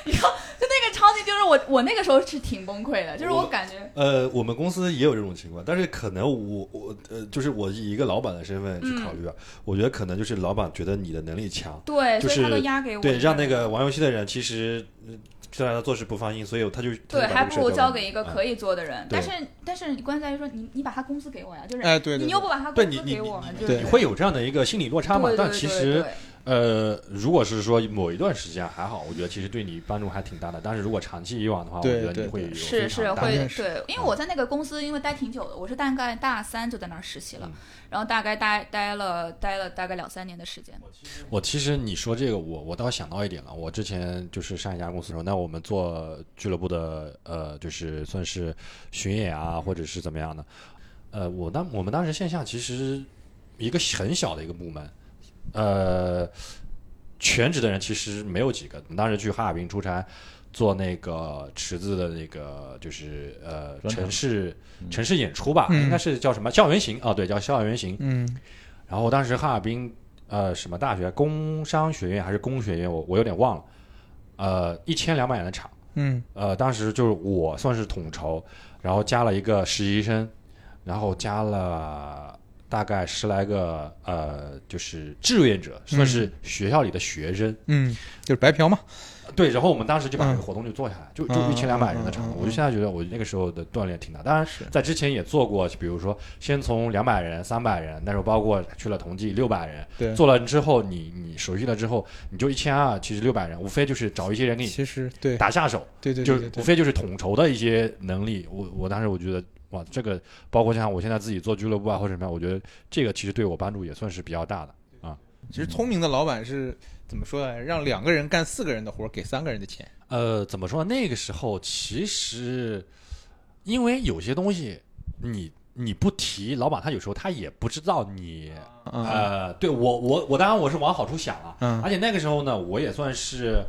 你知道，就那个场景，就是我我那个时候是挺崩溃的，就是我我感觉呃，我们公司也有这种情况，但是可能我我呃，就是我以一个老板的身份去考虑啊，我觉得可能就是老板觉得你的能力强，对，就所以他是都压给我对，让那个玩游戏的人其实呃虽然他做事不放心，所以他就对，还不如交交给一个可以做的人。对但是但是关键在于说，你你把他工资给我呀，就是哎，对对，你又不把他工资给我，们对你会有这样的一个心理落差嘛？但其实对呃，如果是说某一段时间还好，我觉得其实对你帮助还挺大的。但是如果长期以往的话，我觉得你会有对是是会对，因为我在那个公司因为待挺久的，我是大概大三就在那儿实习了嗯，然后大概待待了待了大概两三年的时间。我其实你说这个，我我倒想到一点了。我之前就是上一家公司的时候，那我们做俱乐部的，呃，就是算是巡演啊，或者是怎么样的。呃，我当我们当时线下其实一个很小的一个部门，呃，全职的人其实没有几个。我们当时去哈尔滨出差，做那个池子的那个就是呃城市城市演出吧，嗯应该是叫什么校园行啊？对，叫校园行。嗯然后当时哈尔滨呃什么大学，工商学院还是工学院，我我有点忘了，呃一千两百人的场，嗯呃当时就是我算是统筹，然后加了一个实习生，然后加了大概十来个呃就是志愿者，算是学校里的学生。嗯，就是白嫖嘛，对，然后我们当时就把这嗯个活动就做下来，就就嗯一千两百人的场我就现在觉得我那个时候的锻炼挺大。当然是，在之前也做过，比如说先从两百人、三百人，那时候包括去了同济六百人，对，做了之后，你你熟悉了之后，你就一千二，其实六百人，无非就是找一些人给你其实对打下手，对对就对对对，无非就是统筹的一些能力。我我当时我觉得。哇，这个包括像我现在自己做俱乐部啊或者什么样，我觉得这个其实对我帮助也算是比较大的啊。其实聪明的老板是怎么说呢？让两个人干四个人的活，给三个人的钱。呃，怎么说呢？那个时候其实，因为有些东西你你不提，老板他有时候他也不知道你。嗯呃，对我我我当然我是往好处想了，嗯而且那个时候呢，我也算是。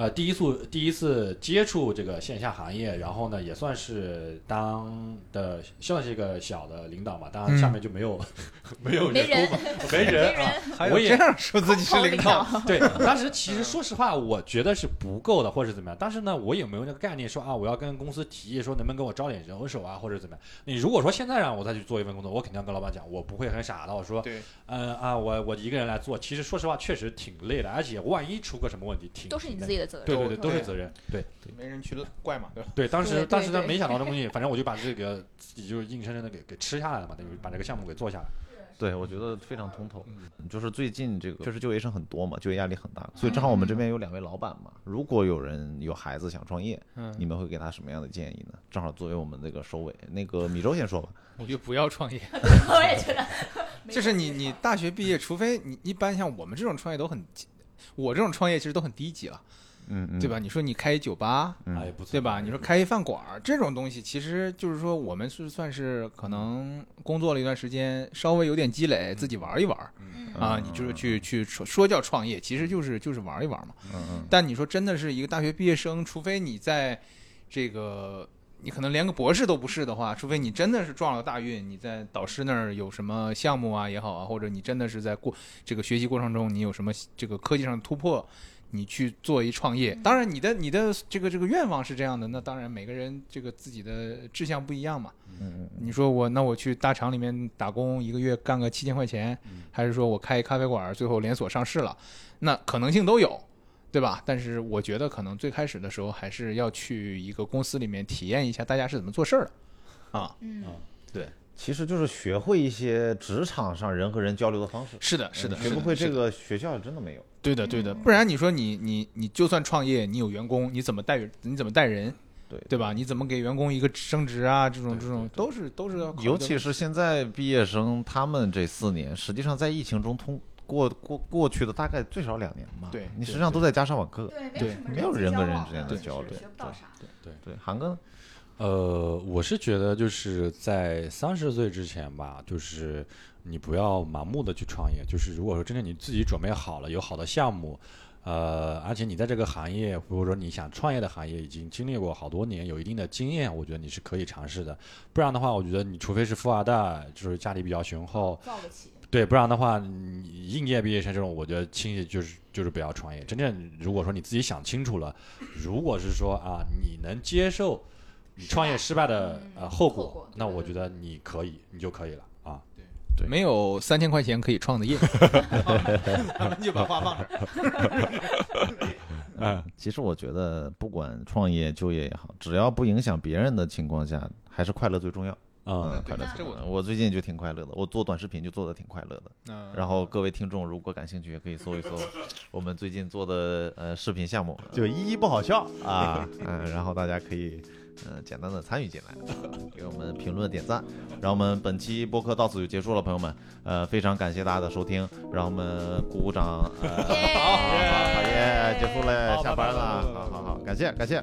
呃，第一次第一次接触这个线下行业，然后呢，也算是当的算是一个小的领导嘛，当然下面就没有、没有没人工嘛没人啊，还有我也这样 说自己是领导，对，当时其实说实话，我觉得是不够的，或者怎么样。但是呢，我也没有那个概念说啊，我要跟公司提议说能不能给我招点人手啊，或者怎么样。你如果说现在让我再去做一份工作，我肯定要跟老板讲，我不会很傻的，我说，对，嗯啊，我我一个人来做，其实说实话确实挺累的，而且万一出个什么问题，挺都是你自。己的责任。对对对，都是责任。对没人去怪嘛，对吧？对，当时当时他没想到这东西，反正我就把这个自己就硬生生的给给吃下来了嘛，等于把这个项目给做下来。对，我觉得非常通透。嗯就是最近这个确实就业生很多嘛，就业压力很大，所以正好我们这边有两位老板嘛，如果有人有孩子想创业，嗯你们会给他什么样的建议呢？正好作为我们这个收尾，那个米粥先说吧。我就不要创业，我也觉得，就是你你大学毕业，除非你一般像我们这种创业都很，我这种创业其实都很低级了，嗯嗯，对吧？你说你开一酒吧，嗯哎，不错，对吧？你说开一饭馆儿这种东西，其实就是说我们是算是可能工作了一段时间，稍微有点积累，自己玩一玩啊，你就是去去说说叫创业，其实就是就是玩一玩嘛。嗯嗯但你说真的是一个大学毕业生，除非你在这个你可能连个博士都不是的话，除非你真的是撞了大运，你在导师那儿有什么项目啊也好啊，或者你真的是在过这个学习过程中你有什么这个科技上的突破，你去做一创业。当然，你的你的这个这个愿望是这样的，那当然每个人这个自己的志向不一样嘛。嗯嗯你说我那我去大厂里面打工，一个月干个七千块钱，还是说我开一咖啡馆，最后连锁上市了，那可能性都有，对吧？但是我觉得可能最开始的时候还是要去一个公司里面体验一下大家是怎么做事儿的，啊，嗯，其实就是学会一些职场上人和人交流的方式。是的，是的，学不会这，个学校真的没有。对的，对的，不然你说你你你就算创业，你有员工，你怎么带人？你怎么带人？对对吧？你怎么给员工一个升职啊？这种这种都是都是要尤其是现在毕业生，他们这四年，实际上在疫情中通过过过去的大概最少两年吧。对对你实际上都在家上网课。对，没有人跟人之间的交流实学不到啥。对，韩哥呢？呃，我是觉得就是在三十岁之前吧，就是你不要盲目的去创业。就是如果说真的你自己准备好了，有好的项目，呃，而且你在这个行业或者说你想创业的行业已经经历过好多年，有一定的经验，我觉得你是可以尝试的。不然的话，我觉得你除非是富二代，就是家里比较雄厚，造得起。对，不然的话，你应届毕业生这种，我觉得轻易就是就是不要创业。真正如果说你自己想清楚了，如果是说啊，你能接受你创业失败的嗯呃后果，那我觉得你可以，你就可以了啊。对没有三千块钱可以创的业，咱们就把话放这儿。嗯，其实我觉得，不管创业、就业也好，只要不影响别人的情况下，还是快乐最重要。嗯嗯，快乐最重要。我最近就挺快乐的，我做短视频就做的挺快乐的。嗯然后各位听众如果感兴趣，也可以搜一搜我们最近做的呃视频项目，就一一不好笑 啊，嗯，然后大家可以呃简单的参与进来，给我们评论点赞。让我们本期播客到此就结束了，朋友们，呃，非常感谢大家的收听，让我们鼓鼓掌，呃，好好好好耶，结束了，下班了，好好好，感谢感谢。